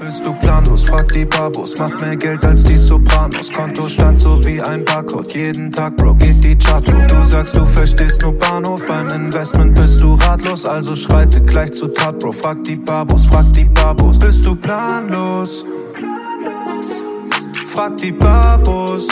Bist du planlos? Frag die Babos. Mach mehr Geld als die Sopranos. Kontostand so wie ein Barcode. Jeden Tag, Bro, geht die Chart hoch. Du sagst, du verstehst nur Bahnhof. Beim Investment bist du ratlos. Also schreite gleich zu Tat, Bro. Frag die Babos, frag die Babos. Bist du planlos? Frag die Babos.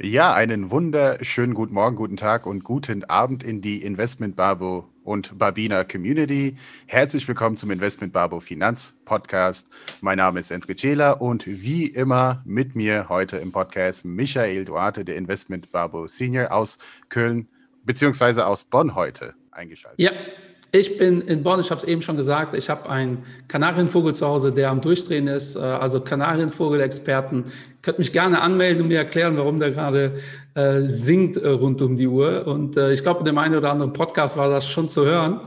Ja, einen wunderschönen guten Morgen, guten Tag und guten Abend in die Investment Babo und Babina Community. Herzlich willkommen zum Investment Babo Finanz Podcast. Mein Name ist Enrique Cela und wie immer mit mir heute im Podcast Michael Duarte, der Investment Babo Senior aus Köln beziehungsweise aus Bonn heute eingeschaltet. Ja, ich bin in Bonn, ich habe es eben schon gesagt, ich habe einen Kanarienvogel zu Hause, der am Durchdrehen ist, äh, also Kanarienvogel-Experten. Könnt mich gerne anmelden und mir erklären, warum der gerade äh, singt äh, rund um die Uhr. Und äh, ich glaube, in dem einen oder anderen Podcast war das schon zu hören.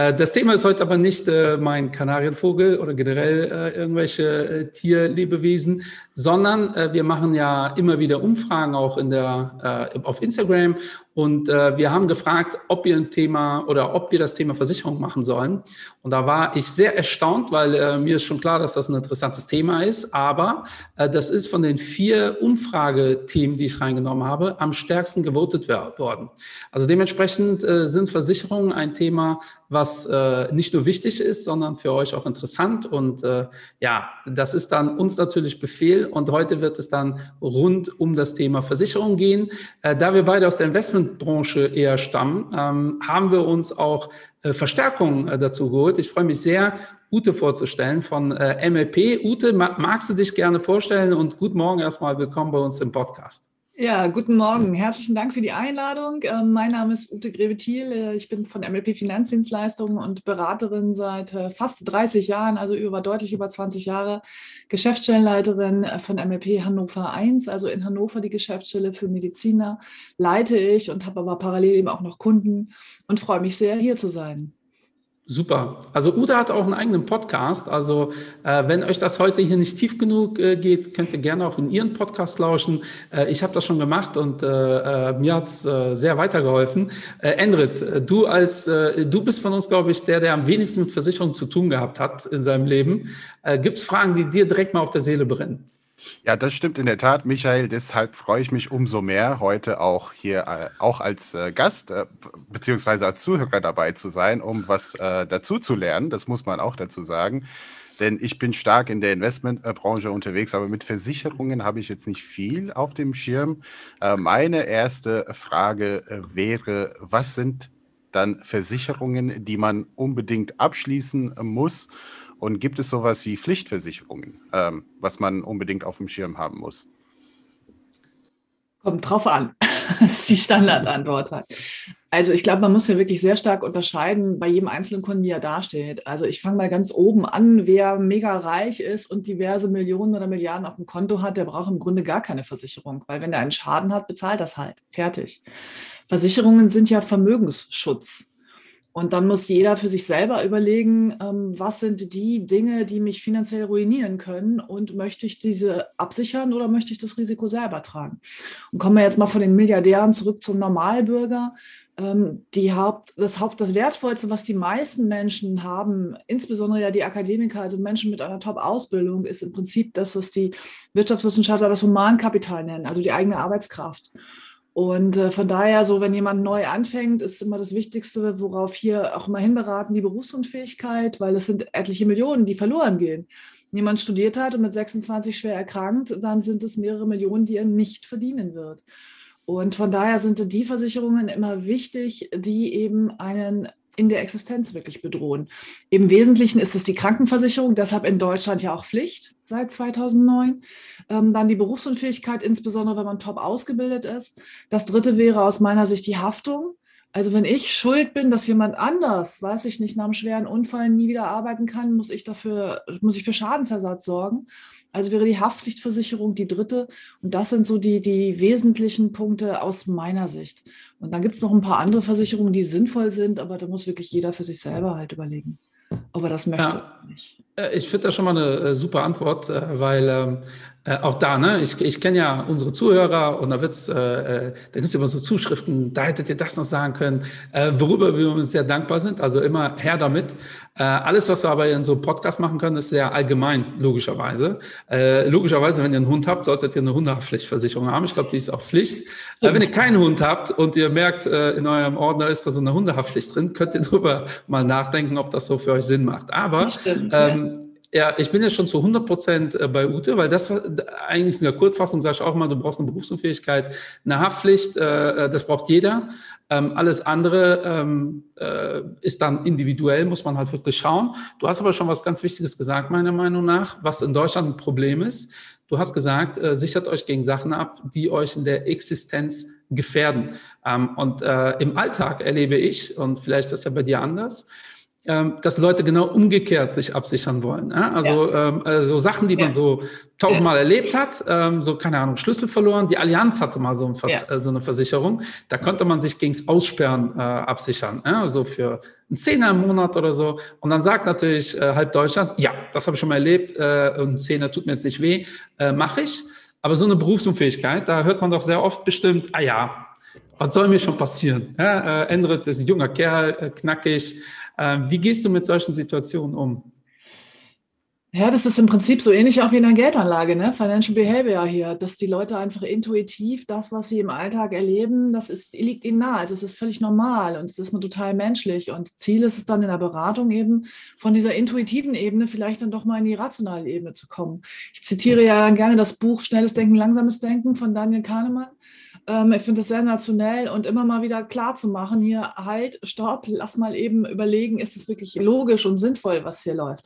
Äh, das Thema ist heute aber nicht äh, mein Kanarienvogel oder generell äh, irgendwelche Tierlebewesen, sondern wir machen ja immer wieder Umfragen auch in der, auf Instagram. Und wir haben gefragt, ob wir ein Thema oder ob wir das Thema Versicherung machen sollen. Und da war ich sehr erstaunt, weil mir ist schon klar, dass das ein interessantes Thema ist. Aber das ist von den vier Umfragethemen, die ich reingenommen habe, am stärksten gewotet worden. Also dementsprechend äh, sind Versicherungen ein Thema, was äh, nicht nur wichtig ist, sondern für euch auch interessant. Und äh, ja, das ist dann uns natürlich Befehl. Und heute wird es dann rund um das Thema Versicherung gehen. Äh, da wir beide aus der Investmentbranche eher stammen, ähm, haben wir uns auch äh, Verstärkung äh, dazu geholt. Ich freue mich sehr, Ute vorzustellen von äh, MLP. Ute, magst du dich gerne vorstellen und guten Morgen erstmal willkommen bei uns im Podcast. Ja, guten Morgen. Herzlichen Dank für die Einladung. Ähm, mein Name ist Ute Grebe-Thiel. Ich bin von MLP Finanzdienstleistungen und Beraterin seit fast 30 Jahren, also über deutlich über 20 Jahre. Geschäftsstellenleiterin von MLP Hannover 1, also in Hannover die Geschäftsstelle für Mediziner, leite ich und habe aber parallel eben auch noch Kunden und freue mich sehr, hier zu sein. Super. Also Uda hat auch einen eigenen Podcast. Also äh, wenn euch das heute hier nicht tief genug äh, geht, könnt ihr gerne auch in ihren Podcast lauschen. Äh, ich habe das schon gemacht und äh, äh, mir hat's äh, sehr weitergeholfen. Äh, Endrit, du als du bist von uns, glaube ich, der, der am wenigsten mit Versicherung zu tun gehabt hat in seinem Leben. Gibt es Fragen, die dir direkt mal auf der Seele brennen? Ja, das stimmt in der Tat, Michael. Deshalb freue ich mich umso mehr, heute auch hier äh, auch als äh, Gast äh, beziehungsweise als Zuhörer dabei zu sein, um was äh, dazu zu lernen. Das muss man auch dazu sagen. Denn ich bin stark in der Investmentbranche unterwegs, aber mit Versicherungen habe ich jetzt nicht viel auf dem Schirm. Äh, meine erste Frage äh, wäre, was sind dann Versicherungen, die man unbedingt abschließen muss? Und gibt es sowas wie Pflichtversicherungen, ähm, was man unbedingt auf dem Schirm haben muss? Kommt drauf an. das ist die Standardantwort halt. Also ich glaube, man muss ja wirklich sehr stark unterscheiden bei jedem einzelnen Kunden, wie er dasteht. Also ich fange mal ganz oben an, wer mega reich ist und diverse Millionen oder Milliarden auf dem Konto hat, der braucht im Grunde gar keine Versicherung, weil wenn er einen Schaden hat, bezahlt das halt. Fertig. Versicherungen sind ja Vermögensschutz. Und dann muss jeder für sich selber überlegen, ähm, was sind die Dinge, die mich finanziell ruinieren können und möchte ich diese absichern oder möchte ich das Risiko selber tragen? Und kommen wir jetzt mal von den Milliardären zurück zum Normalbürger. Ähm, die Haupt, das Haupt, das Wertvollste, was die meisten Menschen haben, insbesondere ja die Akademiker, also Menschen mit einer Top-Ausbildung, ist im Prinzip das, was die Wirtschaftswissenschaftler das Humankapital nennen, also die eigene Arbeitskraft. Und äh, von daher, so wenn jemand neu anfängt, ist immer das Wichtigste, worauf hier auch immer hinberaten, die Berufsunfähigkeit, weil es sind etliche Millionen, die verloren gehen. Wenn jemand studiert hat und mit 26 schwer erkrankt, dann sind es mehrere Millionen, die er nicht verdienen wird. Und von daher sind die Versicherungen immer wichtig, die eben einen in der Existenz wirklich bedrohen. Im Wesentlichen ist es die Krankenversicherung, deshalb in Deutschland ja auch Pflicht seit 2009. Ähm, dann die Berufsunfähigkeit, insbesondere wenn man top ausgebildet ist. Das dritte wäre aus meiner Sicht die Haftung. Also wenn ich schuld bin, dass jemand anders, weiß ich nicht, nach einem schweren Unfall nie wieder arbeiten kann, muss ich dafür, muss ich für Schadensersatz sorgen. Also wäre die Haftpflichtversicherung die dritte. Und das sind so die, die wesentlichen Punkte aus meiner Sicht. Und dann gibt es noch ein paar andere Versicherungen, die sinnvoll sind, aber da muss wirklich jeder für sich selber halt überlegen, ob er das möchte ja. nicht. Äh, ich finde das schon mal eine äh, super Antwort, äh, weil ähm, äh, auch da, ne? Ich, ich kenne ja unsere Zuhörer und da wird's, äh, äh da gibt's immer so Zuschriften, da hättet ihr das noch sagen können, äh, worüber wir uns sehr dankbar sind. Also immer her damit. Äh, alles, was wir aber in so einem Podcast machen können, ist sehr allgemein, logischerweise. Äh, logischerweise, wenn ihr einen Hund habt, solltet ihr eine Hundehaftpflichtversicherung haben. Ich glaube, die ist auch Pflicht. Äh, wenn ihr keinen Hund habt und ihr merkt, äh, in eurem Ordner ist da so eine Hundehaftpflicht drin, könnt ihr darüber mal nachdenken, ob das so für euch Sinn macht. Aber stimmt, ähm, ja, ich bin ja schon zu 100 Prozent äh, bei Ute, weil das eigentlich in der Kurzfassung sage ich auch mal, du brauchst eine Berufsunfähigkeit, eine Haftpflicht, äh, äh, das braucht jeder. Ähm, alles andere ähm, ist dann individuell, muss man halt wirklich schauen. Du hast aber schon was ganz Wichtiges gesagt, meiner Meinung nach, was in Deutschland ein Problem ist. Du hast gesagt, sichert euch gegen Sachen ab, die euch in der Existenz gefährden. Ähm, und im Alltag erlebe ich, und vielleicht ist das ja bei dir anders, dass Leute genau umgekehrt sich absichern wollen. Ja? Also ja. ähm, also Sachen, die man so tausendmal erlebt hat, ähm, so keine Ahnung, Schlüssel verloren. Die Allianz hatte mal so, ein ja. äh, so eine Versicherung. Da konnte man sich gegens Aussperren äh, absichern, ja? also für einen Zehner im Monat oder so. Und dann sagt natürlich äh, halb Deutschland, ja, das habe ich schon mal erlebt, äh, und Zehner tut mir jetzt nicht weh, äh, mache ich. Aber so eine Berufsunfähigkeit, da hört man doch sehr oft bestimmt, ah ja, was soll mir schon passieren? Ja, äh, Endrit ist ein junger Kerl, äh, knackig, ähm, wie gehst du mit solchen Situationen um? Ja, das ist im Prinzip so ähnlich auch wie in einer Geldanlage, ne? Financial Behavior hier, dass die Leute einfach intuitiv das, was sie im Alltag erleben, das ist, liegt ihnen nahe. Also es ist völlig normal und es ist nur total menschlich. Und Ziel ist es dann in der Beratung eben, von dieser intuitiven Ebene vielleicht dann doch mal in die rationale Ebene zu kommen. Ich zitiere ja gerne das Buch Schnelles Denken, Langsames Denken von Daniel Kahnemann. Ähm, ich finde es sensationell und immer mal wieder klar zu machen, hier halt, stopp, lass mal eben überlegen, ist es wirklich logisch und sinnvoll, was hier läuft.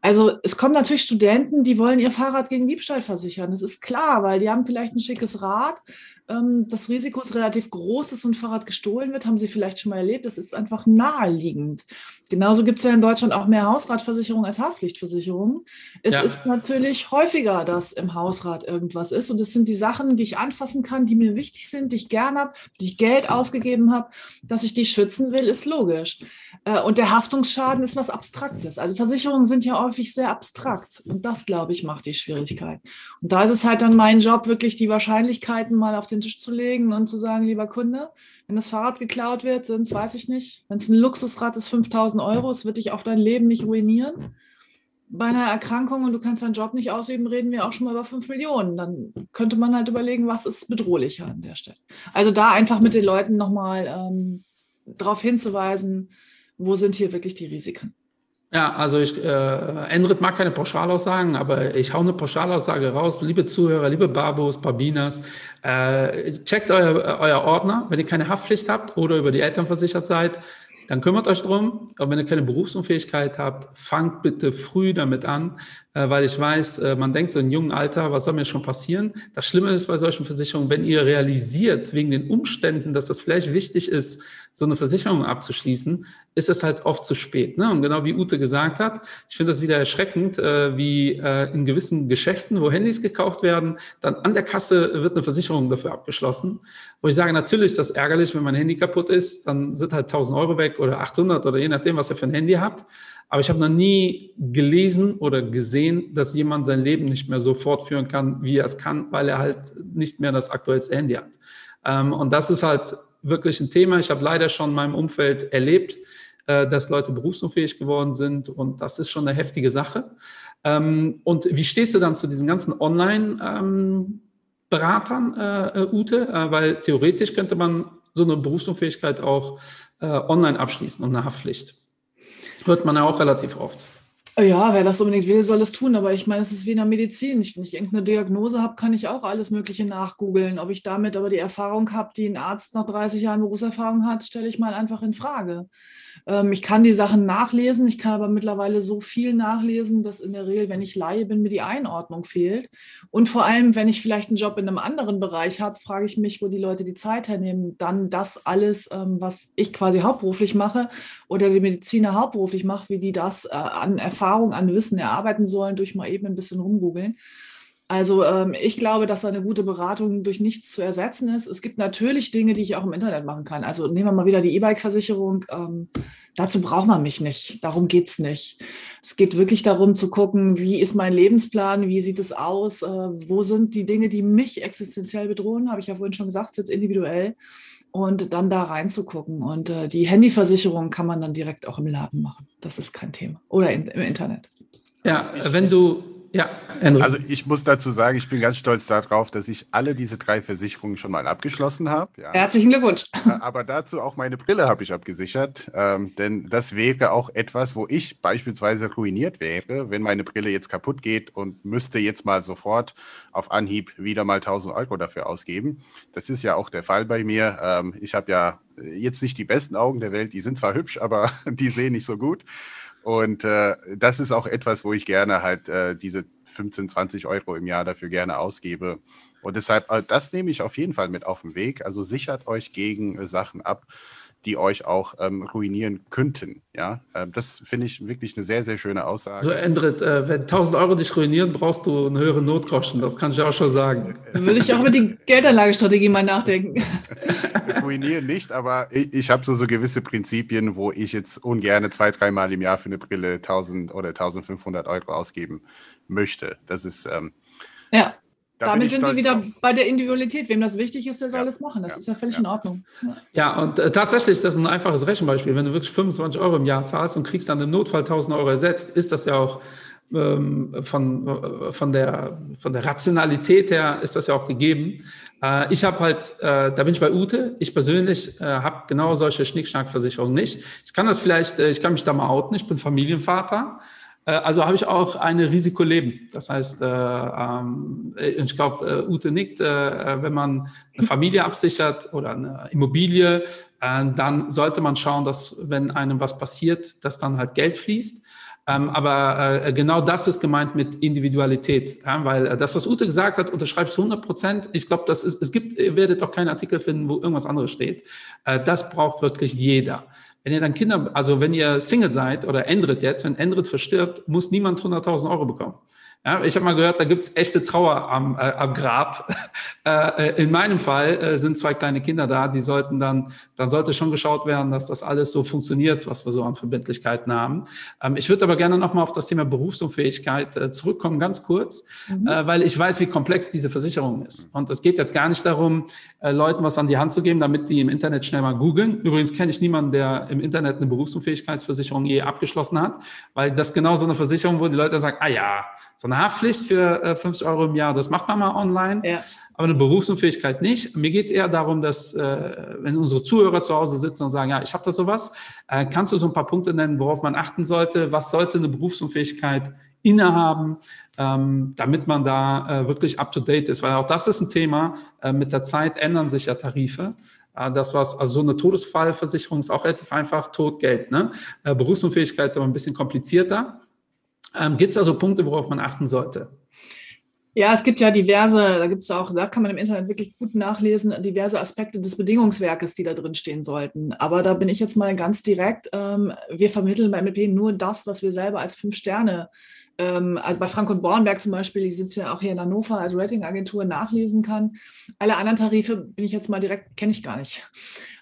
Also es kommen natürlich Studenten, die wollen ihr Fahrrad gegen Diebstahl versichern. Das ist klar, weil die haben vielleicht ein schickes Rad, ähm, das Risiko ist relativ groß, dass so ein Fahrrad gestohlen wird, haben Sie vielleicht schon mal erlebt. Das ist einfach naheliegend. Genauso gibt es ja in Deutschland auch mehr Hausratversicherungen als Haftpflichtversicherungen. Es ja. ist natürlich häufiger, dass im Hausrat irgendwas ist. Und es sind die Sachen, die ich anfassen kann, die mir wichtig sind, die ich gerne habe, die ich Geld ausgegeben habe, dass ich die schützen will, ist logisch. Äh, und der Haftungsschaden ist was Abstraktes. Also Versicherungen sind ja häufig sehr abstrakt. Und das, glaube ich, macht die Schwierigkeit. Und da ist es halt dann mein Job, wirklich die Wahrscheinlichkeiten mal auf den Tisch zu legen und zu sagen, lieber Kunde, wenn das Fahrrad geklaut wird, sind es, weiß ich nicht, wenn es ein Luxusrad ist, 5000 Euro, es wird dich auf dein Leben nicht ruinieren. Bei einer Erkrankung und du kannst deinen Job nicht ausüben, reden wir auch schon mal über 5 Millionen. Dann könnte man halt überlegen, was ist bedrohlicher an der Stelle. Also da einfach mit den Leuten nochmal ähm, darauf hinzuweisen, wo sind hier wirklich die Risiken? Ja, also ich, äh, Endrit mag keine Pauschalaussagen, aber ich hau eine Pauschalaussage raus. Liebe Zuhörer, liebe Babos, Babinas, äh, checkt euer, euer Ordner, wenn ihr keine Haftpflicht habt oder über die Eltern versichert seid, dann kümmert euch drum. Aber wenn ihr keine Berufsunfähigkeit habt, fangt bitte früh damit an, äh, weil ich weiß, äh, man denkt so in jungen Alter, was soll mir schon passieren? Das Schlimme ist bei solchen Versicherungen, wenn ihr realisiert, wegen den Umständen, dass das vielleicht wichtig ist, so eine Versicherung abzuschließen, ist es halt oft zu spät. Ne? Und genau wie Ute gesagt hat, ich finde das wieder erschreckend, äh, wie äh, in gewissen Geschäften, wo Handys gekauft werden, dann an der Kasse wird eine Versicherung dafür abgeschlossen. Wo ich sage, natürlich ist das ärgerlich, wenn mein Handy kaputt ist, dann sind halt 1000 Euro weg oder 800 oder je nachdem, was ihr für ein Handy habt. Aber ich habe noch nie gelesen oder gesehen, dass jemand sein Leben nicht mehr so fortführen kann, wie er es kann, weil er halt nicht mehr das aktuellste Handy hat. Ähm, und das ist halt wirklich ein Thema. Ich habe leider schon in meinem Umfeld erlebt, äh, dass Leute berufsunfähig geworden sind und das ist schon eine heftige Sache. Ähm, und wie stehst du dann zu diesen ganzen Online-Beratern, ähm, äh, Ute? Äh, weil theoretisch könnte man so eine Berufsunfähigkeit auch online abschließen und eine Haftpflicht. Hört man ja auch relativ oft. Ja, wer das unbedingt will, soll es tun. Aber ich meine, es ist wie in der Medizin. wenn ich irgendeine Diagnose habe, kann ich auch alles Mögliche nachgoogeln. Ob ich damit aber die Erfahrung habe, die ein Arzt nach 30 Jahren Berufserfahrung hat, stelle ich mal einfach in Frage. Ähm, ich kann die Sachen nachlesen, ich kann aber mittlerweile so viel nachlesen, dass in der Regel, wenn ich Laie bin, mir die Einordnung fehlt. Und vor allem, wenn ich vielleicht einen Job in einem anderen Bereich habe, frage ich mich, wo die Leute die Zeit hernehmen, dann das alles, ähm, was ich quasi hauptberuflich mache oder die Mediziner hauptberuflich mache, wie die das äh, an Erfahrung, an Wissen erarbeiten sollen, durch mal eben ein bisschen rumgoogeln. Also ähm, ich glaube, dass eine gute Beratung durch nichts zu ersetzen ist. Es gibt natürlich Dinge, die ich auch im Internet machen kann. Also nehmen wir mal wieder die E-Bike-Versicherung. Ähm, dazu braucht man mich nicht. Darum geht es nicht. Es geht wirklich darum zu gucken, wie ist mein Lebensplan, wie sieht es aus, äh, wo sind die Dinge, die mich existenziell bedrohen, habe ich ja vorhin schon gesagt, sind individuell. Und dann da reinzugucken. Und äh, die Handyversicherung kann man dann direkt auch im Laden machen. Das ist kein Thema. Oder in, im Internet. Ja, wenn du, ja, Andrew. Also ich muss dazu sagen, ich bin ganz stolz darauf, dass ich alle diese drei Versicherungen schon mal abgeschlossen habe. Ja. Herzlichen Glückwunsch. Aber dazu auch meine Brille habe ich abgesichert, ähm, denn das wäre auch etwas, wo ich beispielsweise ruiniert wäre, wenn meine Brille jetzt kaputt geht und müsste jetzt mal sofort auf Anhieb wieder mal 1000 Euro dafür ausgeben. Das ist ja auch der Fall bei mir. Ähm, ich habe ja jetzt nicht die besten Augen der Welt, die sind zwar hübsch, aber die sehen nicht so gut. Und äh, das ist auch etwas, wo ich gerne halt äh, diese 15, 20 Euro im Jahr dafür gerne ausgebe. Und deshalb, äh, das nehme ich auf jeden Fall mit auf den Weg. Also sichert euch gegen äh, Sachen ab, die euch auch ähm, ruinieren könnten. Ja, ähm, das finde ich wirklich eine sehr, sehr schöne Aussage. Also Endrit, äh, wenn 1000 Euro dich ruinieren, brauchst du eine höhere Notkosten. Das kann ich auch schon sagen. Würde ich auch über die Geldanlagestrategie mal nachdenken. ruinieren nicht, aber ich, ich habe so, so gewisse Prinzipien, wo ich jetzt ungern zwei, dreimal im Jahr für eine Brille 1000 oder 1500 Euro ausgeben möchte. Das ist. Ähm, ja. Da Damit sind wir wieder auf. bei der Individualität. Wem das wichtig ist, der soll ja. es machen. Das ja. ist ja völlig ja. in Ordnung. Ja, und äh, tatsächlich ist das ein einfaches Rechenbeispiel. Wenn du wirklich 25 Euro im Jahr zahlst und kriegst dann im Notfall 1000 Euro ersetzt, ist das ja auch ähm, von, äh, von, der, von der Rationalität her ist das ja auch gegeben. Äh, ich habe halt, äh, da bin ich bei Ute. Ich persönlich äh, habe genau solche Schnickschnackversicherungen nicht. Ich kann das vielleicht, äh, ich kann mich da mal outen. Ich bin Familienvater. Äh, also habe ich auch eine Risikoleben. Das heißt, äh, ähm, ich glaube, äh, Ute nickt, äh, wenn man eine Familie absichert oder eine Immobilie, äh, dann sollte man schauen, dass wenn einem was passiert, dass dann halt Geld fließt. Ähm, aber äh, genau das ist gemeint mit Individualität, weil äh, das, was Ute gesagt hat, unterschreibst du 100 Prozent. Ich glaube, es gibt, ihr werdet auch keinen Artikel finden, wo irgendwas anderes steht. Äh, das braucht wirklich jeder. Wenn ihr dann Kinder, also wenn ihr Single seid oder Endrit jetzt, wenn Endrit verstirbt, muss niemand 100.000 Euro bekommen. Ja, ich habe mal gehört, da gibt es echte Trauer am, äh, am Grab. Äh, äh, in meinem Fall äh, sind zwei kleine Kinder da, die sollten dann, dann sollte schon geschaut werden, dass das alles so funktioniert, was wir so an Verbindlichkeiten haben. Ähm, ich würde aber gerne nochmal auf das Thema Berufsunfähigkeit äh, zurückkommen, ganz kurz, mhm. Äh, weil ich weiß, wie komplex diese Versicherung ist. Und es geht jetzt gar nicht darum, Leuten was an die Hand zu geben, damit die im Internet schnell mal googeln. Übrigens kenne ich niemanden, der im Internet eine Berufsunfähigkeitsversicherung je abgeschlossen hat, weil das genau so eine Versicherung, wo die Leute sagen, ah ja, so eine Haftpflicht für äh, 50 Euro im Jahr, das macht man mal online, ja. aber eine Berufsunfähigkeit nicht. Mir geht es eher darum, dass, äh, wenn unsere Zuhörer zu Hause sitzen und sagen, ja, ich habe da sowas, äh, kannst du so ein paar Punkte nennen, worauf man achten sollte? Was sollte eine Berufsunfähigkeit innehaben, ähm, damit man da äh, wirklich up-to-date ist? Weil auch das ist ein Thema. Äh, mit der Zeit ändern sich ja Tarife. Äh, das was, also so eine Todesfallversicherung ist auch relativ einfach, Todgeld. Ne? Äh, Berufsunfähigkeit ist aber ein bisschen komplizierter. Ähm, gibt es also Punkte, worauf man achten sollte? Ja, es gibt ja diverse, da gibt es auch, da kann man im Internet wirklich gut nachlesen, diverse Aspekte des Bedingungswerkes, die da drin stehen sollten. Aber da bin ich jetzt mal ganz direkt. Ähm, wir vermitteln bei MLP nur das, was wir selber als fünf Sterne, ähm, also bei Frank und Bornberg zum Beispiel, die sitzen ja auch hier in Hannover als Ratingagentur, nachlesen kann. Alle anderen Tarife bin ich jetzt mal direkt, kenne ich gar nicht.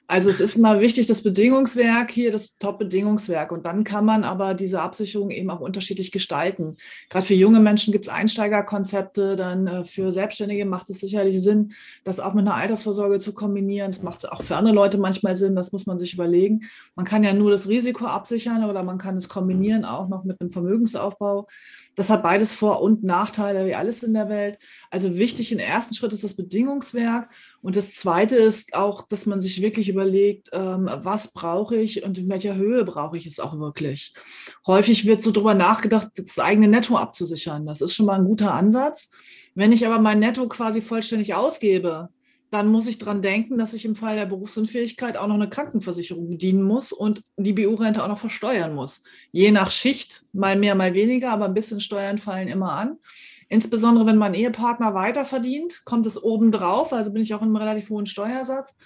Also es ist mal wichtig, das Bedingungswerk hier, das Top-Bedingungswerk. Und dann kann man aber diese Absicherung eben auch unterschiedlich gestalten. Gerade für junge Menschen gibt es Einsteigerkonzepte, dann äh, für Selbstständige macht es sicherlich Sinn, das auch mit einer Altersvorsorge zu kombinieren. Das macht auch für andere Leute manchmal Sinn, das muss man sich überlegen. Man kann ja nur das Risiko absichern oder man kann es kombinieren auch noch mit einem Vermögensaufbau. Das hat beides Vor- und Nachteile, wie alles in der Welt. Also wichtig im ersten Schritt ist das Bedingungswerk. Und das zweite ist auch, dass man sich wirklich überlegt, ähm, was brauche ich und in welcher Höhe brauche ich es auch wirklich. Häufig wird so darüber nachgedacht, das eigene Netto abzusichern. Das ist schon mal ein guter Ansatz. Wenn ich aber mein Netto quasi vollständig ausgebe, dann muss ich daran denken, dass ich im Fall der Berufsunfähigkeit auch noch eine Krankenversicherung bedienen muss und die BU-Rente auch noch versteuern muss. Je nach Schicht, mal mehr, mal weniger, aber ein bisschen Steuern fallen immer an. Insbesondere wenn mein Ehepartner weiter verdient, kommt es obendrauf, also bin ich auch in einem relativ hohen Steuersatz.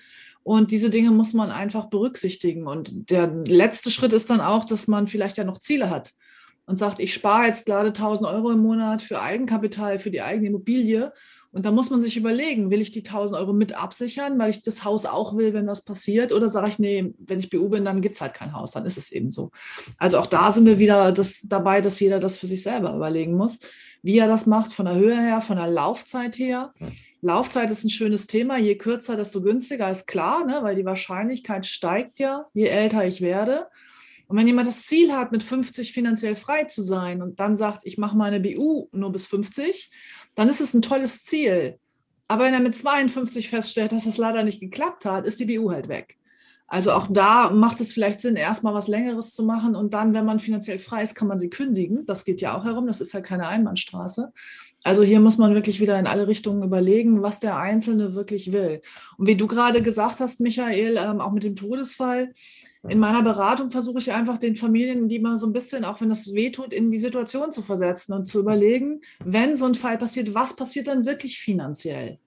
Und diese Dinge muss man einfach berücksichtigen. Und der letzte Schritt ist dann auch, dass man vielleicht ja noch Ziele hat und sagt, ich spare jetzt gerade 1000 Euro im Monat für Eigenkapital, für die eigene Immobilie Und da muss man sich überlegen, will ich die 1000 Euro mit absichern, weil ich das Haus auch will, wenn was passiert? Oder sage ich, nee, wenn ich BU bin, dann gibt es halt kein Haus, dann ist es eben so. Also auch da sind wir wieder das, dabei, dass jeder das für sich selber überlegen muss, wie er das macht, von der Höhe her, von der Laufzeit her. Laufzeit ist ein schönes Thema. Je kürzer, desto günstiger, ist klar, ne? weil die Wahrscheinlichkeit steigt ja, je älter ich werde. Und wenn jemand das Ziel hat, mit 50 finanziell frei zu sein und dann sagt, ich mache meine BU nur bis 50, dann ist es ein tolles Ziel. Aber wenn er mit 52 feststellt, dass es leider nicht geklappt hat, ist die BU halt weg. Also auch da macht es vielleicht Sinn, erstmal was Längeres zu machen und dann, wenn man finanziell frei ist, kann man sie kündigen. Das geht ja auch herum, das ist ja keine Einbahnstraße. Also hier muss man wirklich wieder in alle Richtungen überlegen, was der Einzelne wirklich will. Und wie du gerade gesagt hast, Michael, ähm, auch mit dem Todesfall, in meiner Beratung versuche ich einfach den Familien, die mal so ein bisschen, auch wenn das wehtut, in die Situation zu versetzen und zu überlegen, wenn so ein Fall passiert, was passiert dann wirklich finanziell?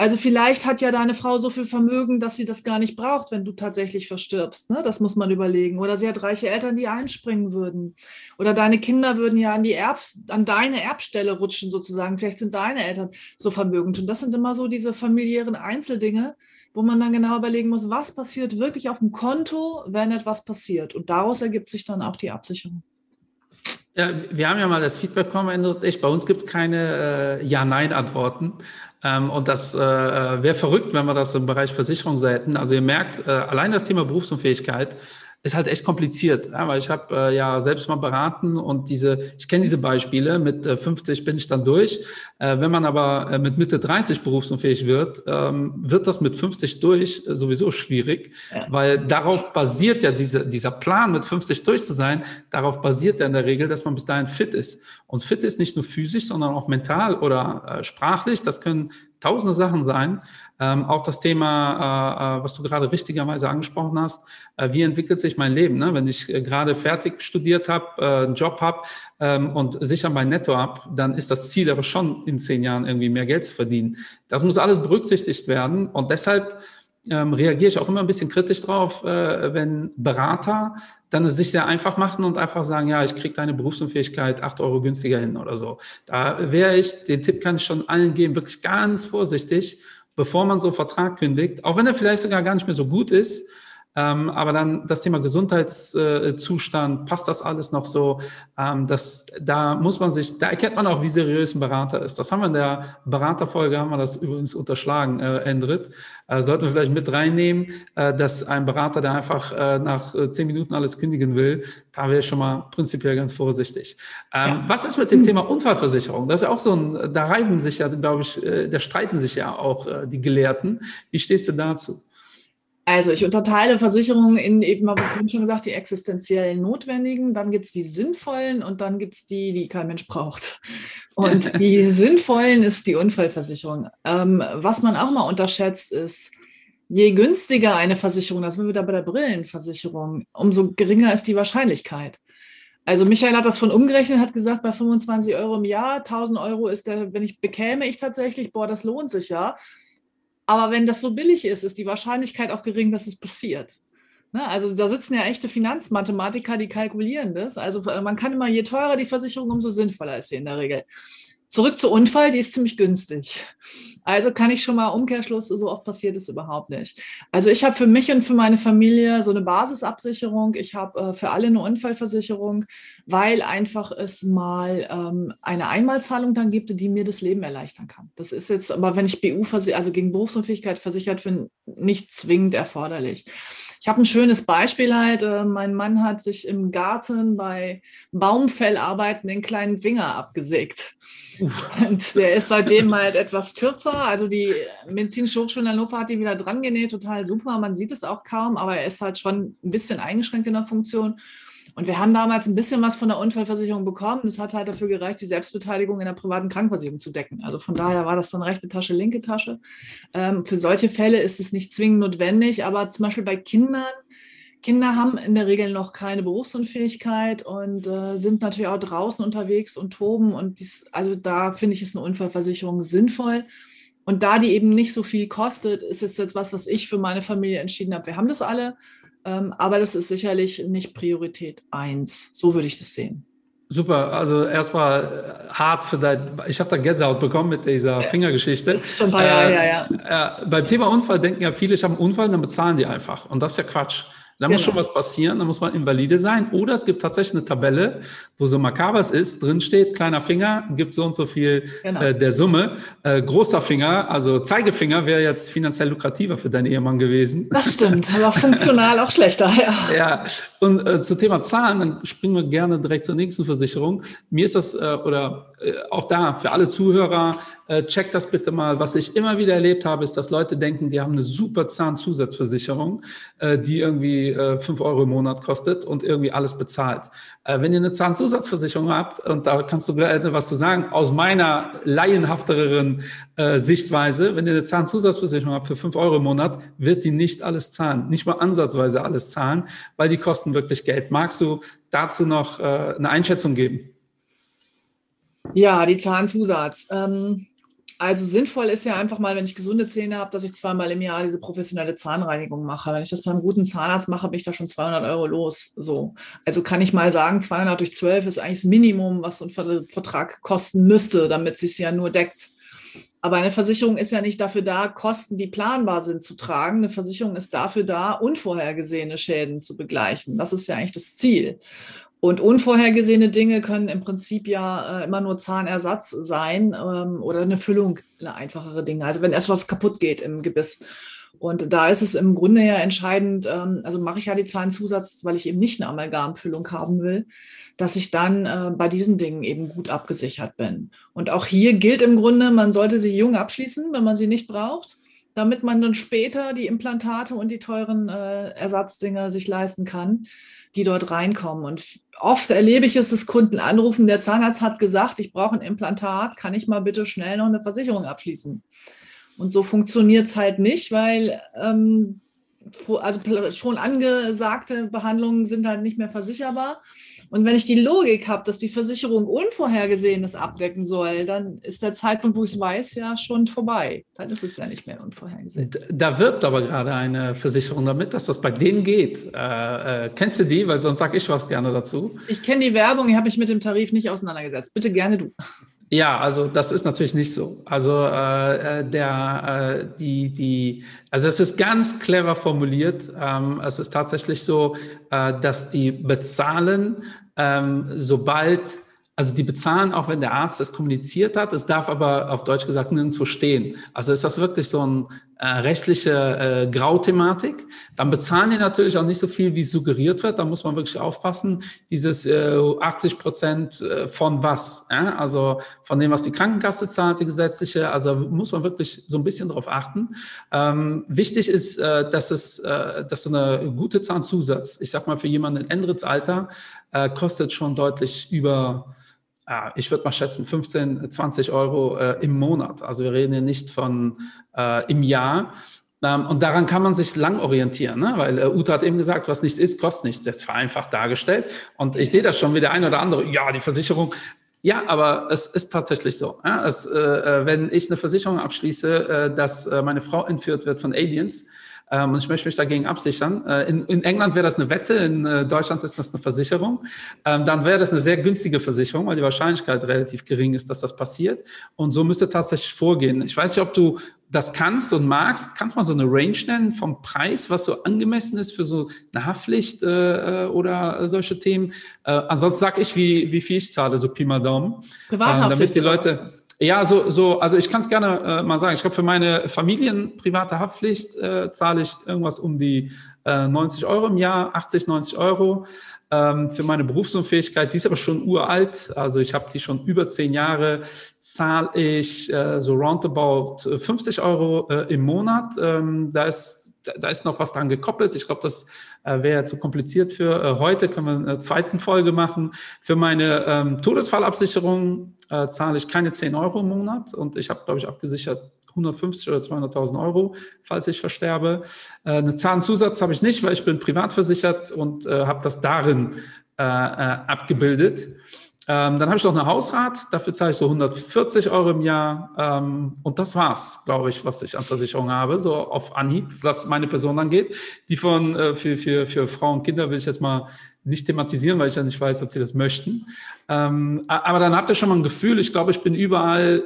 Also vielleicht hat ja deine Frau so viel Vermögen, dass sie das gar nicht braucht, wenn du tatsächlich verstirbst. Ne? Das muss man überlegen. Oder sie hat reiche Eltern, die einspringen würden. Oder deine Kinder würden ja an, die Erb, an deine Erbstelle rutschen sozusagen. Vielleicht sind deine Eltern so vermögend. Und das sind immer so diese familiären Einzeldinge, wo man dann genau überlegen muss, was passiert wirklich auf dem Konto, wenn etwas passiert. Und daraus ergibt sich dann auch die Absicherung. Ja, wir haben ja mal das Feedback bekommen, ich, bei uns gibt es keine äh, Ja-Nein-Antworten. Ähm, und das äh, wäre verrückt, wenn wir das im Bereich Versicherung so hätten. Also ihr merkt, äh, allein das Thema Berufsunfähigkeit ist halt echt kompliziert, ja, weil ich habe äh, ja selbst mal beraten und diese, ich kenne diese Beispiele, mit äh, 50 bin ich dann durch. Äh, wenn man aber äh, mit Mitte 30 berufsunfähig wird, ähm, wird das mit 50 durch sowieso schwierig, ja. weil darauf basiert ja diese, dieser Plan, mit 50 durch zu sein, darauf basiert ja in der Regel, dass man bis dahin fit ist. Und fit ist nicht nur physisch, sondern auch mental oder äh, sprachlich. Das können tausende Sachen sein. Ähm, auch das Thema, äh, äh, was du gerade richtigerweise angesprochen hast, äh, wie entwickelt sich mein Leben? Ne? Wenn ich äh, gerade fertig studiert habe, äh, einen Job habe ähm, und sicher mein Netto habe, dann ist das Ziel aber schon in zehn Jahren irgendwie mehr Geld zu verdienen. Das muss alles berücksichtigt werden und deshalb ähm, reagiere ich auch immer ein bisschen kritisch drauf, äh, wenn Berater dann es sich sehr einfach machen und einfach sagen, ja, ich kriege deine Berufsunfähigkeit acht Euro günstiger hin oder so. Da wäre ich, den Tipp kann ich schon allen geben, wirklich ganz vorsichtig bevor man so einen Vertrag kündigt, auch wenn er vielleicht sogar gar nicht mehr so gut ist. Ähm, aber dann das Thema Gesundheitszustand, passt das alles noch so? Ähm, das, da muss man sich, da erkennt man auch, wie seriös ein Berater ist. Das haben wir in der Beraterfolge, haben wir das übrigens unterschlagen, äh, Endrit. Äh, sollten wir vielleicht mit reinnehmen, äh, dass ein Berater, der einfach äh, nach äh, zehn Minuten alles kündigen will, da wäre ich schon mal prinzipiell ganz vorsichtig. Ähm, ja. Was ist mit dem Thema Unfallversicherung? Das ist ja auch so ein, da reiben sich ja, glaube ich, äh, da streiten sich ja auch äh, die Gelehrten. Wie stehst du dazu? Also ich unterteile Versicherungen in eben, habe ich vorhin schon gesagt, die existenziell notwendigen, dann gibt es die sinnvollen und dann gibt es die, die kein Mensch braucht. Und die sinnvollen ist die Unfallversicherung. Ähm, was man auch mal unterschätzt ist, je günstiger eine Versicherung, das sind wir wieder bei der Brillenversicherung, umso geringer ist die Wahrscheinlichkeit. Also Michael hat das von umgerechnet, hat gesagt, bei 25 Euro im Jahr, 1000 Euro ist der, wenn ich bekäme ich tatsächlich, boah, das lohnt sich ja. Aber wenn das so billig ist, ist die Wahrscheinlichkeit auch gering, dass es passiert. Ne? Also da sitzen ja echte Finanzmathematiker, die kalkulieren das. Also man kann immer, je teurer die Versicherung, umso sinnvoller ist sie in der Regel. Zurück zu Unfall, die ist ziemlich günstig. Also kann ich schon mal Umkehrschluss, so oft passiert es überhaupt nicht. Also ich habe für mich und für meine Familie so eine Basisabsicherung. Ich habe äh, für alle eine Unfallversicherung, weil einfach es mal ähm, eine Einmalzahlung dann gibt, die mir das Leben erleichtern kann. Das ist jetzt aber, wenn ich BU, also gegen Berufsunfähigkeit versichert bin, nicht zwingend erforderlich. Ich habe ein schönes Beispiel halt. Äh, mein Mann hat sich im Garten bei Baumfellarbeiten den kleinen Finger abgesägt. Und der ist seitdem halt etwas kürzer. Also die Medizinische Hochschule in Hannover hat ihn wieder dran genäht, total super. Man sieht es auch kaum, aber er ist halt schon ein bisschen eingeschränkt in der Funktion. Und wir haben damals ein bisschen was von der Unfallversicherung bekommen. Das hat halt dafür gereicht, die Selbstbeteiligung in der privaten Krankenversicherung zu decken. Also von daher war das dann rechte Tasche, linke Tasche. Ähm, für solche Fälle ist es nicht zwingend notwendig, aber zum Beispiel bei Kindern, Kinder haben in der Regel noch keine Berufsunfähigkeit und äh, sind natürlich auch draußen unterwegs und toben. Und dies, also da finde ich, ist eine Unfallversicherung sinnvoll. Und da die eben nicht so viel kostet, ist es jetzt was, was ich für meine Familie entschieden habe. Wir haben das alle aber das ist sicherlich nicht Priorität eins. So würde ich das sehen. Super, also erstmal äh, hart für dein, ich habe da Gänsehaut bekommen mit dieser Fingergeschichte. Das ist schon ein paar Jahre her, ja. Äh, beim Thema Unfall denken ja viele, ich habe einen Unfall, dann bezahlen die einfach. Und das ist ja Quatsch. Da genau. muss schon was passieren, da muss man Invalide sein. Oder es gibt tatsächlich eine Tabelle, wo so makabers ist, drin steht, kleiner Finger, gibt so und so viel genau. äh, der Summe. Äh, großer Finger, also Zeigefinger, wäre jetzt finanziell lukrativer für deinen Ehemann gewesen. Das stimmt, aber funktional auch schlechter, ja. Ja, und äh, zu Thema Zahlen, dann springen wir gerne direkt zur nächsten Versicherung. Mir ist das, äh, oder äh, auch da für alle Zuhörer, äh, checkt das bitte mal. Was ich immer wieder erlebt habe, ist, dass Leute denken, die haben eine super Zahnzusatzversicherung, die irgendwie äh, fünf Euro im Monat kostet und irgendwie alles bezahlt. Äh, wenn ihr eine Zahnzusatzversicherung habt, und da kannst du gleich was zu sagen, aus meiner laienhafteren äh, Sichtweise, wenn ihr eine Zahnzusatzversicherung habt für fünf Euro im Monat, wird die nicht alles zahlen, nicht mal ansatzweise alles zahlen, weil die kosten wirklich Geld. Magst du dazu noch äh, eine Einschätzung geben? Ja, die Zahnzusatz. Ähm, also sinnvoll ist ja einfach mal, wenn ich gesunde Zähne habe, dass ich zweimal im Jahr diese professionelle Zahnreinigung mache. Wenn ich das beim guten Zahnarzt mache, bin ich da schon 200 Euro los. So. Also kann ich mal sagen, 200 durch 12 ist eigentlich das Minimum, was so ein Vertrag kosten müsste, damit es sich ja nur deckt. Aber eine Versicherung ist ja nicht dafür da, Kosten, die planbar sind, zu tragen. Eine Versicherung ist dafür da, unvorhergesehene Schäden zu begleichen. Das ist ja eigentlich das Ziel. Und unvorhergesehene Dinge können im Prinzip ja äh, immer nur Zahnersatz sein ähm, oder eine Füllung, eine einfachere Dinge. Also wenn erst was kaputt geht im Gebiss. Und da ist es im Grunde ja entscheidend, ähm, also mache ich ja die Zahnzusatz, weil ich eben nicht eine Amalgamfüllung haben will, dass ich dann äh, bei diesen Dingen eben gut abgesichert bin. Und auch hier gilt im Grunde, man sollte sie jung abschließen, wenn man sie nicht braucht, damit man dann später die Implantate und die teuren äh, Ersatzdinger sich leisten kann die dort reinkommen. Und oft erlebe ich es, dass Kunden anrufen, der Zahnarzt hat gesagt, ich brauche ein Implantat, kann ich mal bitte schnell noch eine Versicherung abschließen? Und so funktioniert es halt nicht, weil ähm, also schon angesagte Behandlungen sind halt nicht mehr versicherbar. Und wenn ich die Logik habe, dass die Versicherung Unvorhergesehenes abdecken soll, dann ist der Zeitpunkt, wo ich es weiß, ja schon vorbei. Dann ist es ja nicht mehr unvorhergesehen. Da wirbt aber gerade eine Versicherung damit, dass das bei denen geht. Äh, äh, kennst du die? Weil sonst sage ich was gerne dazu. Ich kenne die Werbung, ich habe mich mit dem Tarif nicht auseinandergesetzt. Bitte gerne du. Ja, also das ist natürlich nicht so. Also äh, äh, der, äh, die, die, also es ist ganz clever formuliert. Ähm, es ist tatsächlich so, äh, dass die bezahlen, ähm, sobald also die bezahlen auch, wenn der Arzt das kommuniziert hat. Es darf aber auf Deutsch gesagt nirgendwo stehen. Also ist das wirklich so eine äh, rechtliche äh, Grauthematik. Dann bezahlen die natürlich auch nicht so viel, wie suggeriert wird. Da muss man wirklich aufpassen. Dieses äh, 80 Prozent äh, von was? Ja? Also von dem, was die Krankenkasse zahlt, die gesetzliche. Also muss man wirklich so ein bisschen darauf achten. Ähm, wichtig ist, äh, dass es, äh, dass so eine gute Zahnzusatz, ich sag mal für jemanden in älteres Alter, äh, kostet schon deutlich über ich würde mal schätzen, 15, 20 Euro äh, im Monat. Also wir reden hier nicht von äh, im Jahr. Ähm, und daran kann man sich lang orientieren, ne? weil äh, Uta hat eben gesagt, was nichts ist, kostet nichts. Ist vereinfacht dargestellt. Und ich sehe das schon wie der eine oder andere, ja, die Versicherung, ja, aber es ist tatsächlich so. Ja? Es, äh, äh wenn ich eine Versicherung abschließe, äh, dass äh, meine Frau entführt wird von Aliens, und ich möchte mich dagegen absichern. Äh, in, in, England wäre das eine Wette, in äh, Deutschland ist das eine Versicherung. Ähm, dann wäre das eine sehr günstige Versicherung, weil die Wahrscheinlichkeit relativ gering ist, dass das passiert. Und so müsste tatsächlich vorgehen. Ich weiß nicht, ob du das kannst und magst, kannst du mal so eine Range nennen vom Preis, was so angemessen ist für so eine Haftpflicht äh, äh oder solche Themen. Äh, ansonsten sage ich, wie, wie viel ich zahle, so Pi mal Daumen. Privathaftpflicht. Äh, damit die Leute. Ja, so, so, also ich kann es gerne äh, mal sagen. Ich glaube, für meine Familien private Haftpflicht äh, zahle ich irgendwas um die äh, 90 Euro im Jahr, 80, 90 Euro. Ähm, für meine Berufsunfähigkeit, die ist aber schon uralt. Also ich habe die schon über zehn Jahre, zahle ich äh, so roundabout 50 Euro äh, im Monat. Ähm, da ist da ist noch was dran gekoppelt. Ich glaube, das äh, wäre zu kompliziert für äh, heute. Können wir eine zweite Folge machen. Für meine ähm, Todesfallabsicherung äh, zahle ich keine 10 Euro im Monat und ich habe, glaube ich, abgesichert 150 oder 200.000 Euro, falls ich versterbe. Äh, eine Zahnzusatz habe ich nicht, weil ich bin privat versichert und äh, habe das darin äh, abgebildet. Ähm, dann habe ich noch eine Hausrat, dafür zahle ich so 140 Euro im Jahr. Ähm, und das war's, glaube ich, was ich an Versicherung habe, so auf Anhieb, was meine Person angeht. Die von äh, für, für, für Frauen und Kinder will ich jetzt mal nicht thematisieren, weil ich ja nicht weiß, ob die das möchten. Ähm, aber dann habt ihr schon mal ein Gefühl, ich glaube, ich bin überall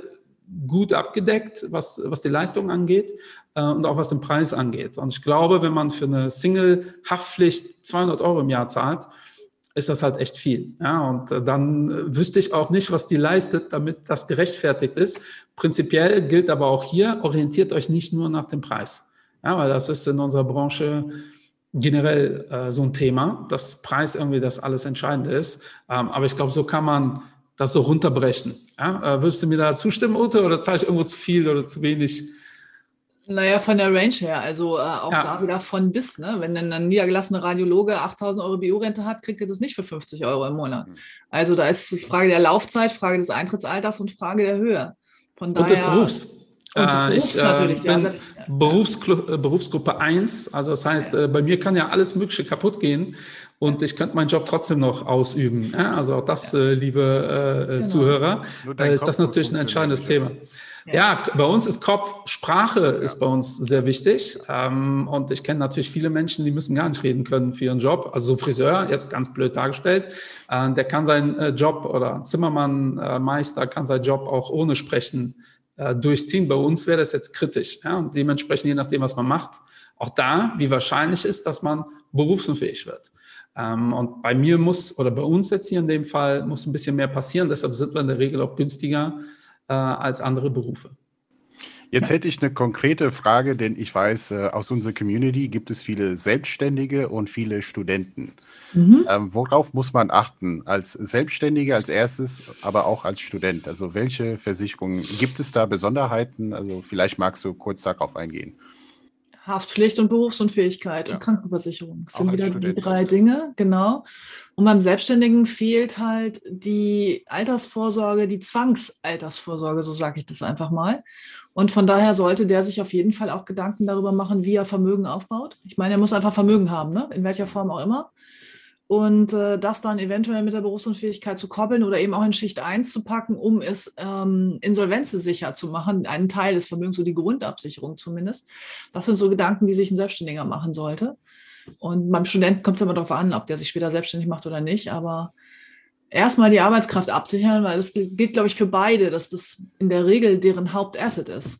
gut abgedeckt, was, was die Leistung angeht äh, und auch was den Preis angeht. Und ich glaube, wenn man für eine Single-Haftpflicht 200 Euro im Jahr zahlt, ist das halt echt viel. Ja, und äh, dann äh, wüsste ich auch nicht, was die leistet, damit das gerechtfertigt ist. Prinzipiell gilt aber auch hier, orientiert euch nicht nur nach dem Preis. Ja, weil das ist in unserer Branche generell äh, so ein Thema, dass Preis irgendwie das alles Entscheidende ist. Ähm, aber ich glaube, so kann man das so runterbrechen. Ja? Äh, würdest du mir da zustimmen, Ute, oder zahle ich irgendwo zu viel oder zu wenig? Naja, von der Range her, also äh, auch ja. da wieder von bis. Ne? Wenn dann ein niedergelassener Radiologe 8000 Euro BU-Rente hat, kriegt er das nicht für 50 Euro im Monat. Mhm. Also da ist Frage der Laufzeit, Frage des Eintrittsalters und Frage der Höhe. Von und daher, des Berufs. Äh, Berufs ich. Äh, bin ja, Berufsgru äh, Berufsgruppe 1, also das heißt, ja. bei mir kann ja alles Mögliche kaputt gehen und ich könnte meinen Job trotzdem noch ausüben. Also auch das, liebe genau. Zuhörer, ist das natürlich ein entscheidendes Thema. Ja, bei uns ist Kopf, Sprache ja. ist bei uns sehr wichtig. Ähm, und ich kenne natürlich viele Menschen, die müssen gar nicht reden können für ihren Job. Also so Friseur, jetzt ganz blöd dargestellt, äh, der kann seinen äh, Job oder Zimmermann, äh, Meister kann seinen Job auch ohne Sprechen äh, durchziehen. Bei uns wäre das jetzt kritisch. Ja? Und dementsprechend, je nachdem, was man macht, auch da, wie wahrscheinlich ist, dass man berufsunfähig wird. Ähm, und bei mir muss, oder bei uns jetzt hier in dem Fall, muss ein bisschen mehr passieren. Deshalb sind wir in der Regel auch günstiger äh, als andere Berufe. Jetzt hätte ich eine konkrete Frage, denn ich weiß, äh, aus unserer Community gibt es viele Selbstständige und viele Studenten. Mhm. Ähm, worauf muss man achten als Selbstständige als erstes, aber auch als Student? Also welche Versicherungen gibt es da Besonderheiten? Also vielleicht magst du kurz darauf eingehen. Haftpflicht und Berufsunfähigkeit ja. und Krankenversicherung. Das sind wieder Student. die drei Dinge, genau. Und beim Selbstständigen fehlt halt die Altersvorsorge, die Zwangsaltersvorsorge, so sage ich das einfach mal. Und von daher sollte der sich auf jeden Fall auch Gedanken darüber machen, wie er Vermögen aufbaut. Ich meine, er muss einfach Vermögen haben, ne? in welcher Form auch immer und äh, das dann eventuell mit der Berufsunfähigkeit zu koppeln oder eben auch in Schicht 1 zu packen, um es ähm, insolvenzsicher zu machen, einen Teil des Vermögens, so die Grundabsicherung zumindest. Das sind so Gedanken, die sich ein Selbstständiger machen sollte. Und beim Studenten kommt es immer darauf an, ob der sich später selbstständig macht oder nicht, aber erstmal die Arbeitskraft absichern, weil das gilt, glaube ich, für beide, dass das in der Regel deren Hauptasset ist.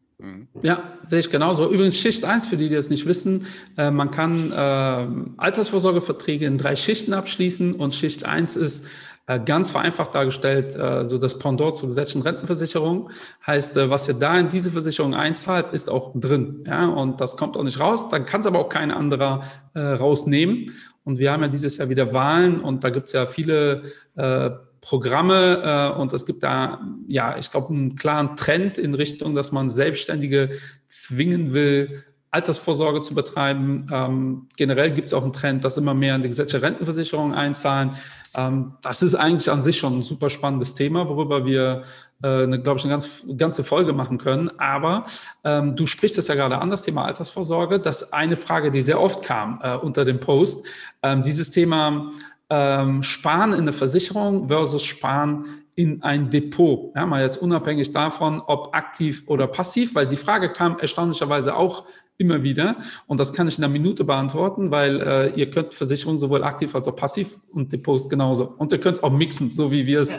Ja, sehe ich genauso. Übrigens Schicht 1, für die, die es nicht wissen, äh, man kann äh, Altersvorsorgeverträge in drei Schichten abschließen und Schicht 1 ist äh, ganz vereinfacht dargestellt, äh, so das Pendant zur gesetzlichen Rentenversicherung. Heißt, äh, was ihr da in diese Versicherung einzahlt, ist auch drin. Ja, und das kommt auch nicht raus. Dann kann es aber auch kein anderer äh, rausnehmen. Und wir haben ja dieses Jahr wieder Wahlen und da gibt es ja viele äh, Programme äh, und es gibt da, ja, ich glaube, einen klaren Trend in Richtung, dass man Selbstständige zwingen will, Altersvorsorge zu betreiben. Ähm, generell gibt es auch einen Trend, dass immer mehr in die gesetzliche Rentenversicherung einzahlen. Ähm, das ist eigentlich an sich schon ein super spannendes Thema, worüber wir, äh, eine, glaube ich, eine ganz, ganze Folge machen können. Aber ähm, du sprichst es ja gerade an, das Thema Altersvorsorge. Das ist eine Frage, die sehr oft kam äh, unter dem Post. Ähm, dieses Thema ähm, Sparen in eine Versicherung versus Sparen in ein Depot. Ja, mal jetzt unabhängig davon, ob aktiv oder passiv, weil die Frage kam erstaunlicherweise auch immer wieder und das kann ich in einer Minute beantworten, weil äh, ihr könnt Versicherungen sowohl aktiv als auch passiv und Depots genauso. Und ihr könnt es auch mixen, so wie wir es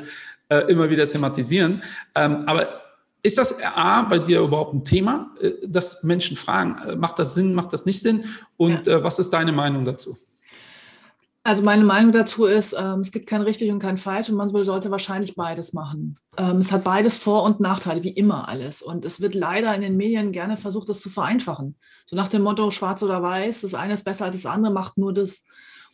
ja. äh, immer wieder thematisieren. Ähm, aber ist das A bei dir überhaupt ein Thema, äh, dass Menschen fragen, äh, macht das Sinn, macht das nicht Sinn? Und ja. Äh, was ist deine Meinung dazu? Also meine Meinung dazu ist, ähm, es gibt kein richtig und kein falsch und man sollte wahrscheinlich beides machen. Ähm, es hat beides Vor- und Nachteile, wie immer alles. Und es wird leider in den Medien gerne versucht, das zu vereinfachen. So nach dem Motto schwarz oder weiß, das eine ist besser als das andere, macht nur das.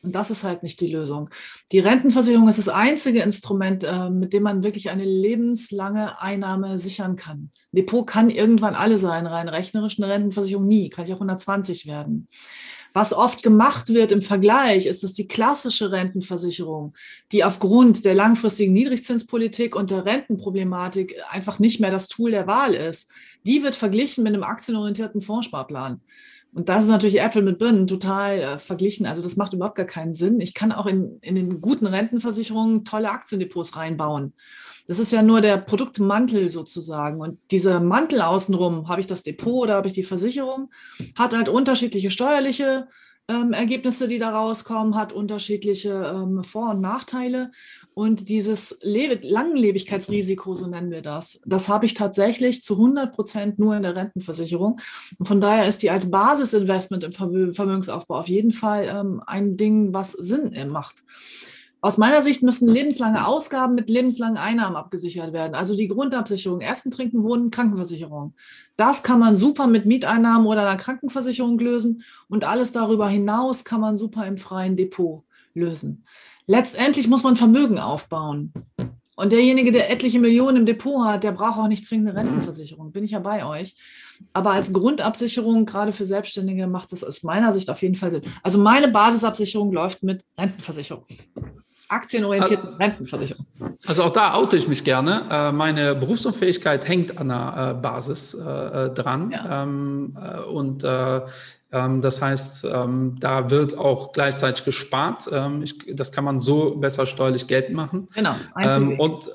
Und das ist halt nicht die Lösung. Die Rentenversicherung ist das einzige Instrument, äh, mit dem man wirklich eine lebenslange Einnahme sichern kann. Depot kann irgendwann alle sein, rein rechnerisch, eine Rentenversicherung nie, kann ich auch 120 werden. Was oft gemacht wird im Vergleich, ist, dass die klassische Rentenversicherung, die aufgrund der langfristigen Niedrigzinspolitik und der Rentenproblematik einfach nicht mehr das Tool der Wahl ist, die wird verglichen mit einem aktienorientierten Fondssparplan. Und das ist natürlich Äpfel mit Birnen total äh, verglichen. Also das macht überhaupt gar keinen Sinn. Ich kann auch in, in den guten Rentenversicherungen tolle Aktiendepots reinbauen. Das ist ja nur der Produktmantel sozusagen. Und dieser Mantel außenrum, habe ich das Depot oder habe ich die Versicherung, hat halt unterschiedliche steuerliche ähm, Ergebnisse, die da rauskommen, hat unterschiedliche ähm, Vor- und Nachteile. Und dieses Le Langlebigkeitsrisiko, so nennen wir das, das habe ich tatsächlich zu 100 Prozent nur in der Rentenversicherung. Und von daher ist die als Basisinvestment im Vermögensaufbau auf jeden Fall ähm, ein Ding, was Sinn macht. Aus meiner Sicht müssen lebenslange Ausgaben mit lebenslangen Einnahmen abgesichert werden. Also die Grundabsicherung, Essen, Trinken, Wohnen, Krankenversicherung. Das kann man super mit Mieteinnahmen oder einer Krankenversicherung lösen und alles darüber hinaus kann man super im freien Depot lösen. Letztendlich muss man Vermögen aufbauen. Und derjenige, der etliche Millionen im Depot hat, der braucht auch nicht zwingend eine Rentenversicherung. Bin ich ja bei euch. Aber als Grundabsicherung, gerade für Selbstständige, macht das aus meiner Sicht auf jeden Fall Sinn. Also meine Basisabsicherung läuft mit Rentenversicherung aktienorientierten also, Rentenversicherung. Also auch da oute ich mich gerne. Äh, meine Berufsunfähigkeit hängt an der äh, Basis äh, dran. Ja. Ähm, und ähm, das heißt, ähm, da wird auch gleichzeitig gespart. Das kann man so besser steuerlich geltend machen. Genau. und,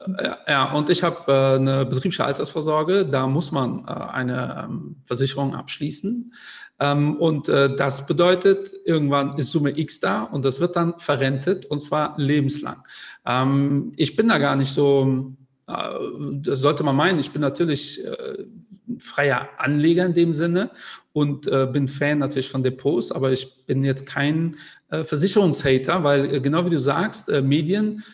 ja, und ich habe eine betriebliche Altersvorsorge. Da muss man eine Versicherung abschließen. Ähm, und äh, das bedeutet, irgendwann ist Summe X da und das wird dann verrentet und zwar lebenslang. Ähm, ich bin da gar nicht so, äh, das sollte man meinen, ich bin natürlich äh, freier Anleger in dem Sinne und äh, bin Fan natürlich von Depots, aber ich bin jetzt kein äh, Versicherungshater, weil äh, genau wie du sagst, Medien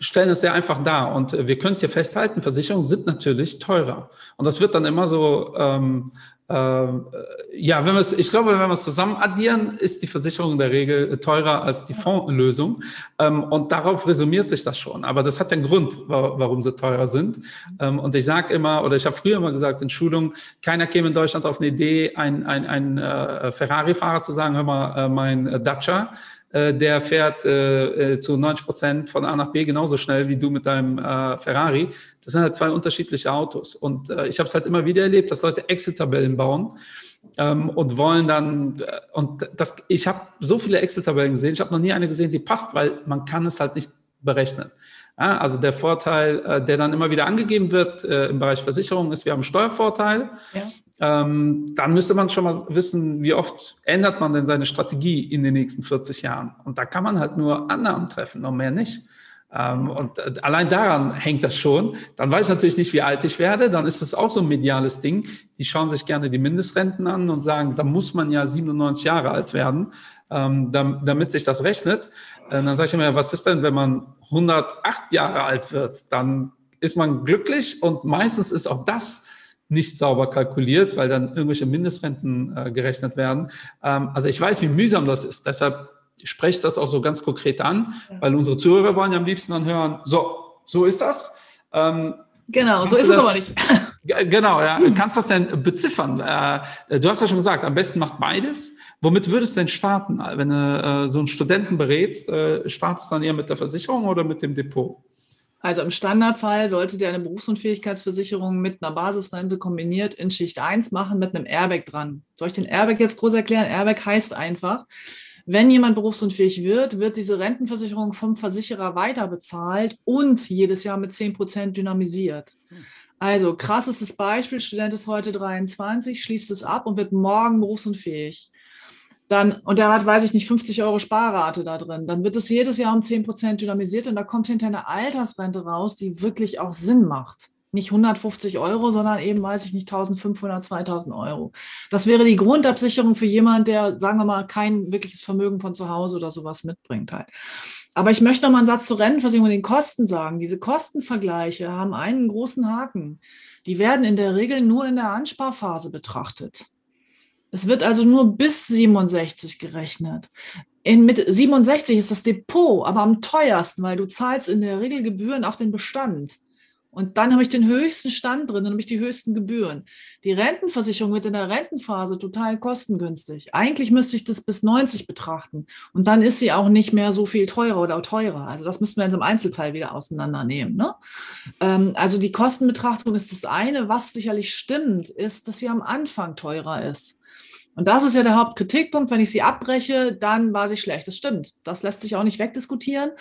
stellen es sehr einfach dar und wir können es hier festhalten, Versicherungen sind natürlich teurer und das wird dann immer so ähm, ähm, äh, ja, wenn wir es, ich glaube, wenn wir es zusammen addieren, ist die Versicherung in der Regel teurer als die Fondslösung. Ähm, und darauf resümiert sich das schon. Aber das hat einen Grund, warum sie teurer sind. Ähm, und ich sage immer, oder ich habe früher immer gesagt in Schulungen, keiner käme in Deutschland auf eine Idee, ein, ein, ein äh, Ferrari-Fahrer zu sagen, hör mal, äh, mein Dacia, der fährt äh, zu 90 Prozent von A nach B genauso schnell wie du mit deinem äh, Ferrari. Das sind halt zwei unterschiedliche Autos. Und äh, ich habe es halt immer wieder erlebt, dass Leute Excel-Tabellen bauen ähm, und wollen dann, äh, und das, ich habe so viele Excel-Tabellen gesehen, ich habe noch nie eine gesehen, die passt, weil man kann es halt nicht berechnen. Ja, also der Vorteil, äh, der dann immer wieder angegeben wird äh, im Bereich Versicherung, ist, wir haben einen Steuervorteil. Ja. Ähm, dann müsste man schon mal wissen, wie oft ändert man denn seine Strategie in den nächsten 40 Jahren. Und da kann man halt nur Annahmen treffen und mehr nicht. Ähm, und äh, allein daran hängt das schon. Dann weiß ich natürlich nicht, wie alt ich werde. Dann ist das auch so ein mediales Ding. Die schauen sich gerne die Mindestrenten an und sagen, da muss man ja 97 Jahre alt werden, ähm, damit sich das rechnet. Äh, dann sage ich mir, was ist denn, wenn man 108 Jahre alt wird? Dann ist man glücklich und meistens ist auch das nicht sauber kalkuliert, weil dann irgendwelche Mindestrenten äh, gerechnet werden. Ähm, also ich weiß, wie mühsam das ist. Deshalb spreche das auch so ganz konkret an, weil unsere Zuhörer wollen ja am liebsten dann hören, so, so ist das. Ähm, genau, so ist das, es aber nicht. Genau, ja. Kannst du das denn beziffern? Äh, du hast ja schon gesagt, am besten macht beides. Womit würdest du denn starten? Wenn du äh, so einen Studenten berätst, äh, startest du dann eher mit der Versicherung oder mit dem Depot? Also im Standardfall sollte der eine Berufsunfähigkeitsversicherung mit einer Basisrente kombiniert in Schicht 1 machen mit einem Airbag dran. Soll ich den Airbag jetzt groß erklären? Airbag heißt einfach, wenn jemand berufsunfähig wird, wird diese Rentenversicherung vom Versicherer weiter bezahlt und jedes Jahr mit 10 Prozent dynamisiert. Also krassestes Beispiel, Student ist heute 23, schließt es ab und wird morgen berufsunfähig. Dann, und er hat, weiß ich nicht, 50 Euro Sparrate da drin. Dann wird es jedes Jahr um 10 Prozent dynamisiert und da kommt hinter eine Altersrente raus, die wirklich auch Sinn macht nicht 150 Euro, sondern eben, weiß ich nicht, 1500, 2000 Euro. Das wäre die Grundabsicherung für jemanden, der, sagen wir mal, kein wirkliches Vermögen von zu Hause oder sowas mitbringt halt. Aber ich möchte noch mal einen Satz zur Rentenversicherung und den Kosten sagen. Diese Kostenvergleiche haben einen großen Haken. Die werden in der Regel nur in der Ansparphase betrachtet. Es wird also nur bis 67 gerechnet. In, mit 67 ist das Depot aber am teuersten, weil du zahlst in der Regel Gebühren auf den Bestand. Und dann habe ich den höchsten Stand drin, dann habe ich die höchsten Gebühren. Die Rentenversicherung wird in der Rentenphase total kostengünstig. Eigentlich müsste ich das bis 90 betrachten. Und dann ist sie auch nicht mehr so viel teurer oder teurer. Also das müssen wir in so einem Einzelteil wieder auseinandernehmen. Ne? Ähm, also die Kostenbetrachtung ist das eine. Was sicherlich stimmt, ist, dass sie am Anfang teurer ist. Und das ist ja der Hauptkritikpunkt. Wenn ich sie abbreche, dann war sie schlecht. Das stimmt. Das lässt sich auch nicht wegdiskutieren.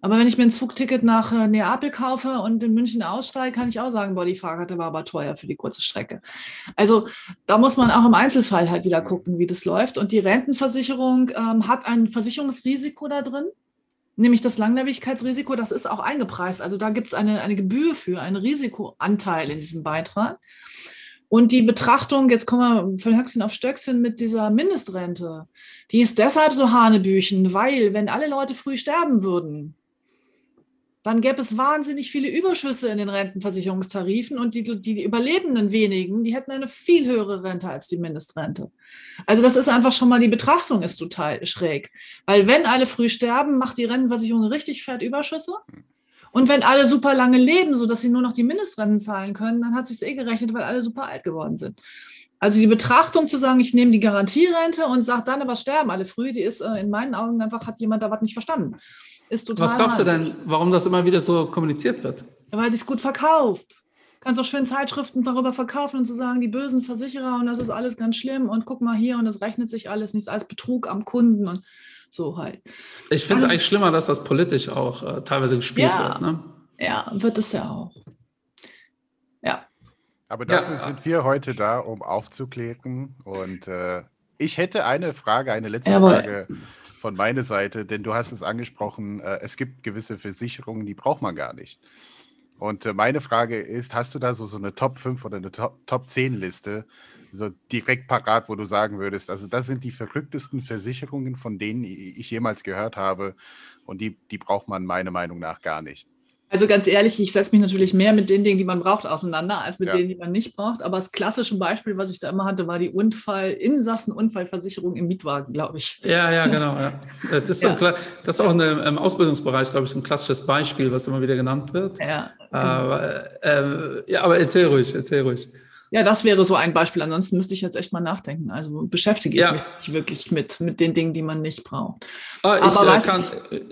Aber wenn ich mir ein Zugticket nach äh, Neapel kaufe und in München aussteige, kann ich auch sagen, boah, die Fahrkarte war aber teuer für die kurze Strecke. Also da muss man auch im Einzelfall halt wieder gucken, wie das läuft. Und die Rentenversicherung ähm, hat ein Versicherungsrisiko da drin, nämlich das Langlebigkeitsrisiko. Das ist auch eingepreist. Also da gibt es eine, eine Gebühr für, einen Risikoanteil in diesem Beitrag. Und die Betrachtung, jetzt kommen wir von Höchstchen auf Stöckchen mit dieser Mindestrente, die ist deshalb so hanebüchen, weil wenn alle Leute früh sterben würden, dann gäbe es wahnsinnig viele Überschüsse in den Rentenversicherungstarifen und die, die überlebenden wenigen, die hätten eine viel höhere Rente als die Mindestrente. Also das ist einfach schon mal, die Betrachtung ist total schräg. Weil wenn alle früh sterben, macht die Rentenversicherung richtig fett Überschüsse. Und wenn alle super lange leben, sodass sie nur noch die Mindestrenten zahlen können, dann hat sich eh gerechnet, weil alle super alt geworden sind. Also die Betrachtung zu sagen, ich nehme die Garantierente und sage dann, aber sterben alle früh, die ist äh, in meinen Augen einfach, hat jemand da was nicht verstanden. Ist total was glaubst du denn, warum das immer wieder so kommuniziert wird? Weil sich gut verkauft. Kannst auch schön Zeitschriften darüber verkaufen und zu sagen, die bösen Versicherer und das ist alles ganz schlimm und guck mal hier und das rechnet sich alles nicht als Betrug am Kunden und so halt. Ich finde es also, eigentlich schlimmer, dass das politisch auch äh, teilweise gespielt ja, wird. Ne? Ja, wird es ja auch. Ja. Aber dafür ja. sind wir heute da, um aufzuklären. Und äh, ich hätte eine Frage, eine letzte Jawohl. Frage von meiner Seite, denn du hast es angesprochen, äh, es gibt gewisse Versicherungen, die braucht man gar nicht. Und äh, meine Frage ist, hast du da so, so eine Top 5 oder eine Top, Top 10 Liste, so direkt parat, wo du sagen würdest, also das sind die verrücktesten Versicherungen, von denen ich jemals gehört habe und die, die braucht man meiner Meinung nach gar nicht. Also ganz ehrlich, ich setze mich natürlich mehr mit den Dingen, die man braucht, auseinander, als mit ja. denen, die man nicht braucht. Aber das klassische Beispiel, was ich da immer hatte, war die Unfall, Insassen-Unfallversicherung im Mietwagen, glaube ich. Ja, ja, genau. Ja. Das, ist ja. So das ist auch eine, im Ausbildungsbereich, glaube ich, ein klassisches Beispiel, was immer wieder genannt wird. Ja, genau. aber, äh, ja, aber erzähl ruhig, erzähl ruhig. Ja, das wäre so ein Beispiel. Ansonsten müsste ich jetzt echt mal nachdenken. Also beschäftige ich ja. mich wirklich mit, mit den Dingen, die man nicht braucht. Ah, ich, äh, kann,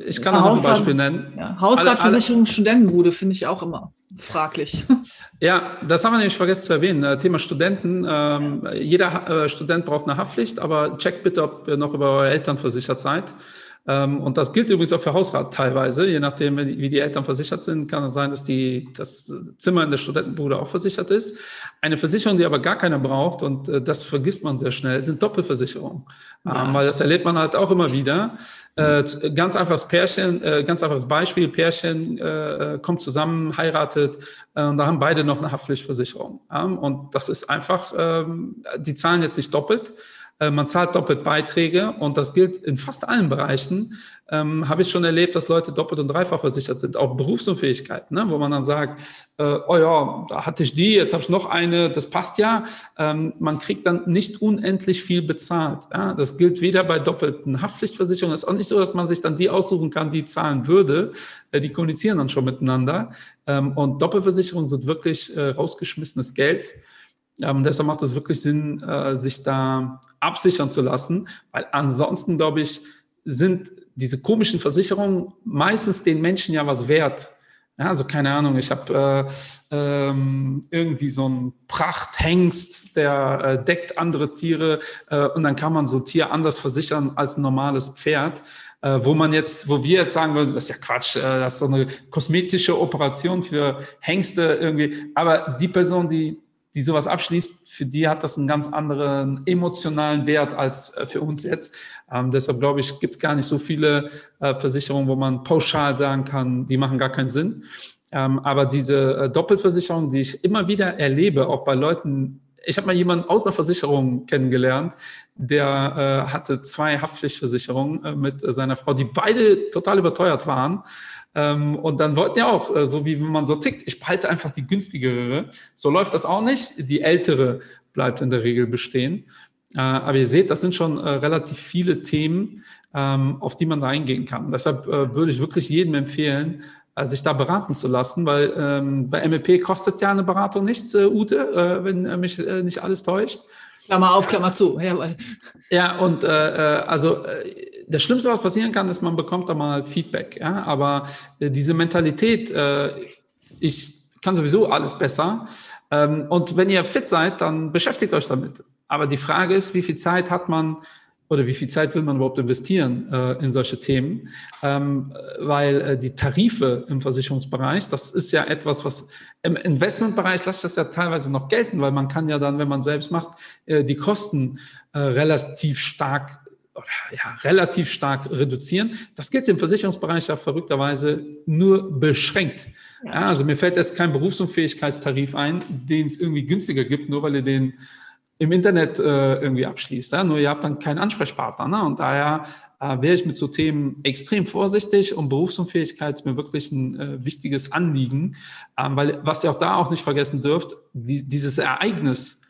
ich kann noch ein Beispiel nennen. Ja, Hausratversicherung, Studentenbude finde ich auch immer fraglich. Ja, das haben wir nämlich vergessen zu erwähnen. Äh, Thema Studenten. Ähm, jeder äh, Student braucht eine Haftpflicht, aber checkt bitte, ob ihr noch über eure Eltern versichert seid. Ähm, und das gilt übrigens auch für Hausrat teilweise. Je nachdem, wie die Eltern versichert sind, kann es sein, dass die, das Zimmer in der Studentenbude auch versichert ist. Eine Versicherung, die aber gar keiner braucht, und äh, das vergisst man sehr schnell, sind Doppelversicherungen. Ja. Ähm, weil das erlebt man halt auch immer wieder. Äh, ganz einfaches Pärchen, äh, ganz einfaches Beispiel, Pärchen kommt zusammen, heiratet und da haben beide noch eine Haftpflichtversicherung. und das ist einfach, ähm, die zahlen jetzt nicht doppelt, man zahlt doppelt Beiträge und das gilt in fast allen Bereichen. Ähm, Habe ich schon erlebt, dass Leute doppelt und dreifach versichert sind, auch Berufsunfähigkeiten, ne? wo man dann sagt, äh, oh ja, da hatte ich die, jetzt habe ich noch eine, das passt ja. Ähm, man kriegt dann nicht unendlich viel bezahlt. Ja? Das gilt weder bei doppelten Haftpflichtversicherungen, es ist auch nicht so, dass man sich dann die aussuchen kann, die zahlen würde. Äh, die kommunizieren dann schon miteinander. Ähm, und Doppelversicherungen sind wirklich äh, rausgeschmissenes Geld. Ähm, deshalb macht es wirklich Sinn, äh, sich da absichern zu lassen, weil ansonsten, glaube ich, sind diese komischen Versicherungen meistens den Menschen ja was wert. Ja, also keine Ahnung, ich habe äh, ähm, irgendwie so einen Prachthengst, der äh, deckt andere Tiere äh, und dann kann man so ein Tier anders versichern als ein normales Pferd. Äh, wo man jetzt, wo wir jetzt sagen würden, das ist ja Quatsch, äh, das ist so eine kosmetische Operation für Hengste irgendwie. Aber die Person, die die sowas abschließt, für die hat das einen ganz anderen emotionalen Wert als äh, für uns jetzt. Ähm, deshalb glaube ich, gibt es gar nicht so viele äh, Versicherungen, wo man pauschal sagen kann, die machen gar keinen Sinn. Ähm, aber diese äh, Doppelversicherung, die ich immer wieder erlebe, auch bei Leuten, ich habe mal jemanden aus einer Versicherung kennengelernt, der äh, hatte zwei Haftpflichtversicherungen äh, mit seiner Frau, die beide total überteuert waren. Ähm, und dann wollten ja auch, äh, so wie man so tickt, ich behalte einfach die günstigere. So läuft das auch nicht. Die ältere bleibt in der Regel bestehen. Äh, aber ihr seht, das sind schon äh, relativ viele Themen, ähm, auf die man da eingehen kann. Deshalb würde ich wirklich jedem empfehlen, sich da beraten zu lassen, weil ähm, bei MLP kostet ja eine Beratung nichts, Ute, wenn mich nicht alles täuscht. Klammer auf, Klammer zu. Jawohl. Ja, und äh, also das Schlimmste, was passieren kann, ist, man bekommt da mal Feedback. Ja? Aber äh, diese Mentalität, äh, ich kann sowieso alles besser, Ähm, und wenn ihr fit seid, dann beschäftigt euch damit. Aber die Frage ist, wie viel Zeit hat man oder wie viel Zeit will man überhaupt investieren äh, in solche Themen? Ähm, weil äh, die Tarife im Versicherungsbereich, das ist ja etwas, was im Investmentbereich lässt das ja teilweise noch gelten, weil man kann ja dann, wenn man selbst macht, äh, die Kosten äh, relativ stark oder ja, relativ stark reduzieren. Das gilt im Versicherungsbereich ja verrückterweise nur beschränkt. Ja, also mir fällt jetzt kein Berufsunfähigkeitstarif ein, den es irgendwie günstiger gibt, nur weil ihr den im Internet äh, irgendwie abschließt. Ja? Nur ihr habt dann keinen Ansprechpartner. Ne? Und daher äh, wäre ich mit so Themen extrem vorsichtig und Berufsunfähigkeit ist mir wirklich ein äh, wichtiges Anliegen, ähm, weil was ihr auch da auch nicht vergessen dürft, die, dieses Ereignis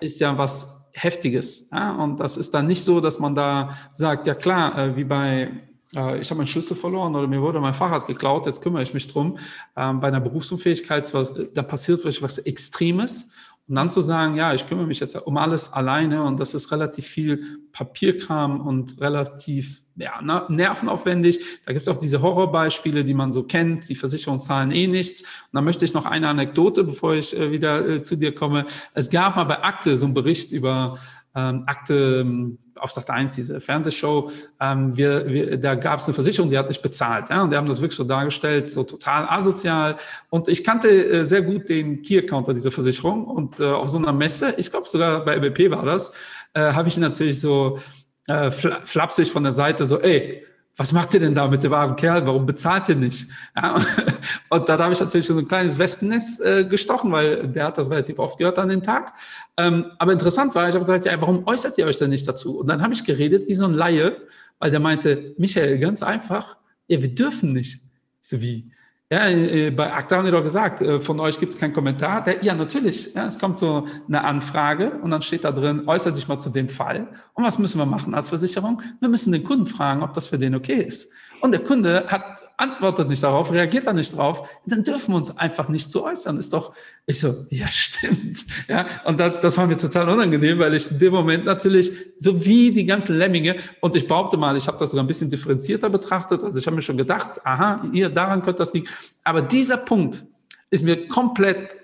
ist ja was Heftiges. Ja? Und das ist dann nicht so, dass man da sagt, ja klar, äh, wie bei äh, ich habe meinen Schlüssel verloren oder mir wurde mein Fahrrad geklaut, jetzt kümmere ich mich drum. Ähm, bei einer Berufsunfähigkeit, da passiert wirklich was Extremes und dann zu sagen, ja, ich kümmere mich jetzt um alles alleine und das ist relativ viel Papierkram und relativ ja, nervenaufwendig. Da gibt es auch diese Horrorbeispiele, die man so kennt. Die Versicherungen zahlen eh nichts. Und dann möchte ich noch eine Anekdote, bevor ich äh, wieder äh, zu dir komme. Es gab mal bei Akte so einen Bericht über ähm, Akte ähm, auf Sat 1, diese Fernsehshow, ähm, wir, wir, da gab es eine Versicherung, die hat nicht bezahlt. Ja? Und die haben das wirklich so dargestellt, so total asozial. Und ich kannte äh, sehr gut den Key-Counter dieser Versicherung. Und äh, auf so einer Messe, ich glaube sogar bei LBP war das, äh, habe ich natürlich so äh, flapsig von der Seite so, ey, was macht ihr denn da mit dem armen Kerl? Warum bezahlt ihr nicht? Ja, und da habe ich natürlich so ein kleines Wespennest äh, gestochen, weil der hat das relativ oft gehört an den Tag. Ähm, aber interessant war, ich habe gesagt, ja, warum äußert ihr euch denn nicht dazu? Und dann habe ich geredet wie so ein Laie, weil der meinte, Michael, ganz einfach, ja, wir dürfen nicht. so wie, ja, äh, bei ACTA haben die doch gesagt, äh, von euch gibt es keinen Kommentar. Der, ja, natürlich. Ja, es kommt so eine Anfrage und dann steht da drin, äußere dich mal zu dem Fall. Und was müssen wir machen als Versicherung? Wir müssen den Kunden fragen, ob das für den okay ist. Und der Kunde hat antwortet nicht darauf, reagiert da nicht drauf, dann dürfen wir uns einfach nicht zu äußern. Ist doch, ich so, ja, stimmt. Ja, und das, das war mir total unangenehm, weil ich in dem Moment natürlich, so wie die ganzen Lemminge, und ich behaupte mal, ich habe das sogar ein bisschen differenzierter betrachtet. Also ich habe mir schon gedacht, aha, ihr, daran könnte das liegen. Aber dieser Punkt ist mir komplett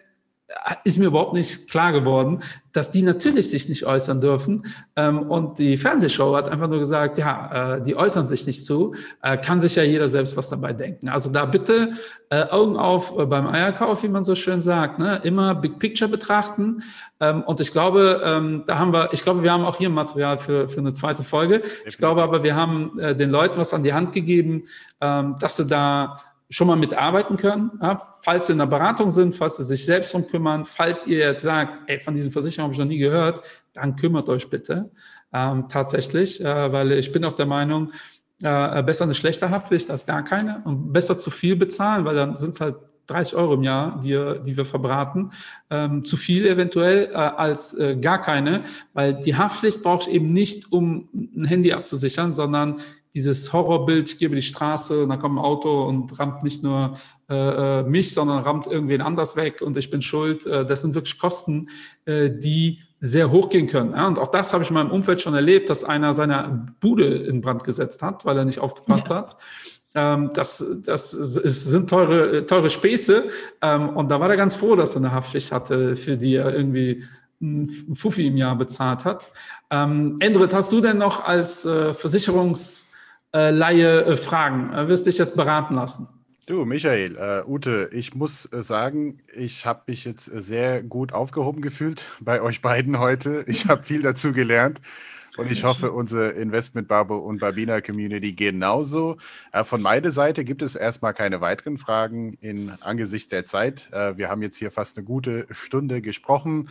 ist mir überhaupt nicht klar geworden, dass die natürlich sich nicht äußern dürfen. Ähm, und die Fernsehshow hat einfach nur gesagt, ja, äh, die äußern sich nicht zu, äh, kann sich ja jeder selbst was dabei denken. Also da bitte äh, Augen auf beim Eierkauf, wie man so schön sagt, ne? immer Big Picture betrachten. Ähm, und ich glaube, ähm, da haben wir, ich glaube, wir haben auch hier Material für, für eine zweite Folge. Ich glaube aber, wir haben den Leuten was an die Hand gegeben, dass sie da schon mal mitarbeiten können, ja, falls Sie in der Beratung sind, falls Sie sich selbst darum kümmern, falls ihr jetzt sagt, ey, von diesen Versicherungen habe ich noch nie gehört, dann kümmert euch bitte ähm, tatsächlich, äh, weil ich bin auch der Meinung, äh, besser eine schlechte Haftpflicht als gar keine und besser zu viel bezahlen, weil dann sind es halt 30 Euro im Jahr, die, die wir verbraten, ähm, zu viel eventuell äh, als äh, gar keine, weil die Haftpflicht brauche ich eben nicht, um ein Handy abzusichern, sondern dieses Horrorbild, ich gehe über die Straße und dann kommt ein Auto und rammt nicht nur äh, äh, mich, sondern rammt irgendwen anders weg und ich bin schuld. Äh, das sind wirklich Kosten, äh, die sehr hoch gehen können. Ja, und auch das habe ich in meinem Umfeld schon erlebt, dass einer seine Bude in Brand gesetzt hat, weil er nicht aufgepasst ja. hat. Ähm, das, das sind teure, teure Späße. Ähm, und da war er ganz froh, dass er eine Haftpflicht hatte, für die er irgendwie ein Fuffi im Jahr bezahlt hat. Ähm, Endrit, hast du denn noch als äh, Versicherungs- äh, fragen. Äh, wirst dich jetzt beraten lassen. Du, Michael, äh, Ute, ich muss sagen, ich habe mich jetzt sehr gut aufgehoben gefühlt bei euch beiden heute. Ich habe viel dazu gelernt und ich hoffe, unsere Investment Babo und Babina Community genauso. Äh, von meiner Seite gibt es erstmal keine weiteren Fragen in angesichts der Zeit. Äh, wir haben jetzt hier fast eine gute Stunde gesprochen.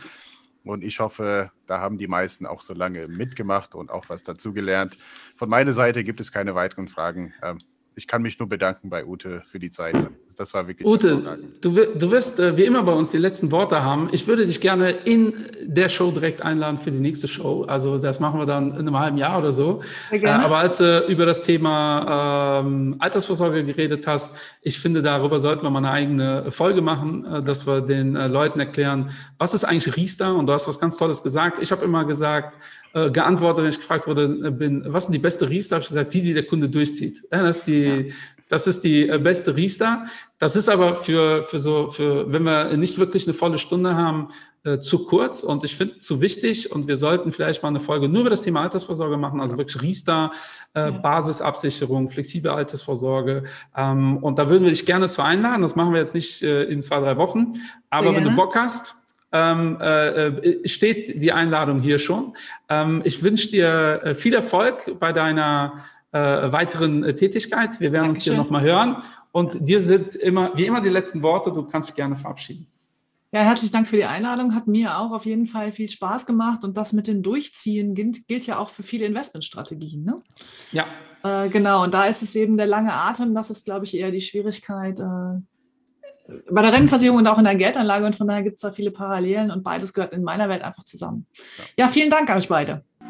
Und ich hoffe, da haben die meisten auch so lange mitgemacht und auch was dazugelernt. Von meiner Seite gibt es keine weiteren Fragen. Ähm, ich kann mich nur bedanken bei Ute für die Zeit. Das war wirklich. Ute, du, du wirst äh, wie immer bei uns die letzten Worte haben. Ich würde dich gerne in der Show direkt einladen für die nächste Show. Also das machen wir dann in einem halben Jahr oder so. Äh, aber als du über das Thema ähm, Altersvorsorge geredet hast, ich finde, darüber sollten wir mal eine eigene Folge machen, äh, dass wir den äh, Leuten erklären, was ist eigentlich Riester? Und du hast was ganz Tolles gesagt. Ich habe immer gesagt, äh, geantwortet, wenn ich gefragt wurde, äh, bin, was ist die beste Riester? Habe ich gesagt, die, die der Kunde durchzieht. Ja, das ist die, Das ist die äh, beste Riester. Das ist aber für, für so, für, wenn wir nicht wirklich eine volle Stunde haben, äh, zu kurz. Und ich finde zu wichtig. Und wir sollten vielleicht mal eine Folge nur über das Thema Altersvorsorge machen, also wirklich Riester, äh, Basisabsicherung, flexible Altersvorsorge. Ähm, und da würden wir dich gerne zu einladen. Das machen wir jetzt nicht äh, in zwei, drei Wochen, aber wenn du Bock hast, ähm, äh, äh, steht die Einladung hier schon. Ähm, ich wünsche dir äh, viel Erfolg bei deiner äh, weiteren äh, Tätigkeit. Wir werden Dankeschön. uns hier nochmal hören. Und dir sind immer, wie immer, die letzten Worte. Du kannst dich gerne verabschieden. Ja, herzlichen Dank für die Einladung. Hat mir auch auf jeden Fall viel Spaß gemacht. Und das mit dem Durchziehen gilt, gilt ja auch für viele Investmentstrategien. Ne? Ja. Äh, genau. Und da ist es eben der lange Atem. Das ist, glaube ich, eher die Schwierigkeit äh, bei der Rentenversicherung und auch in der Geldanlage. Und von daher gibt es da viele Parallelen. Und beides gehört in meiner Welt einfach zusammen. Ja, vielen Dank an euch beide.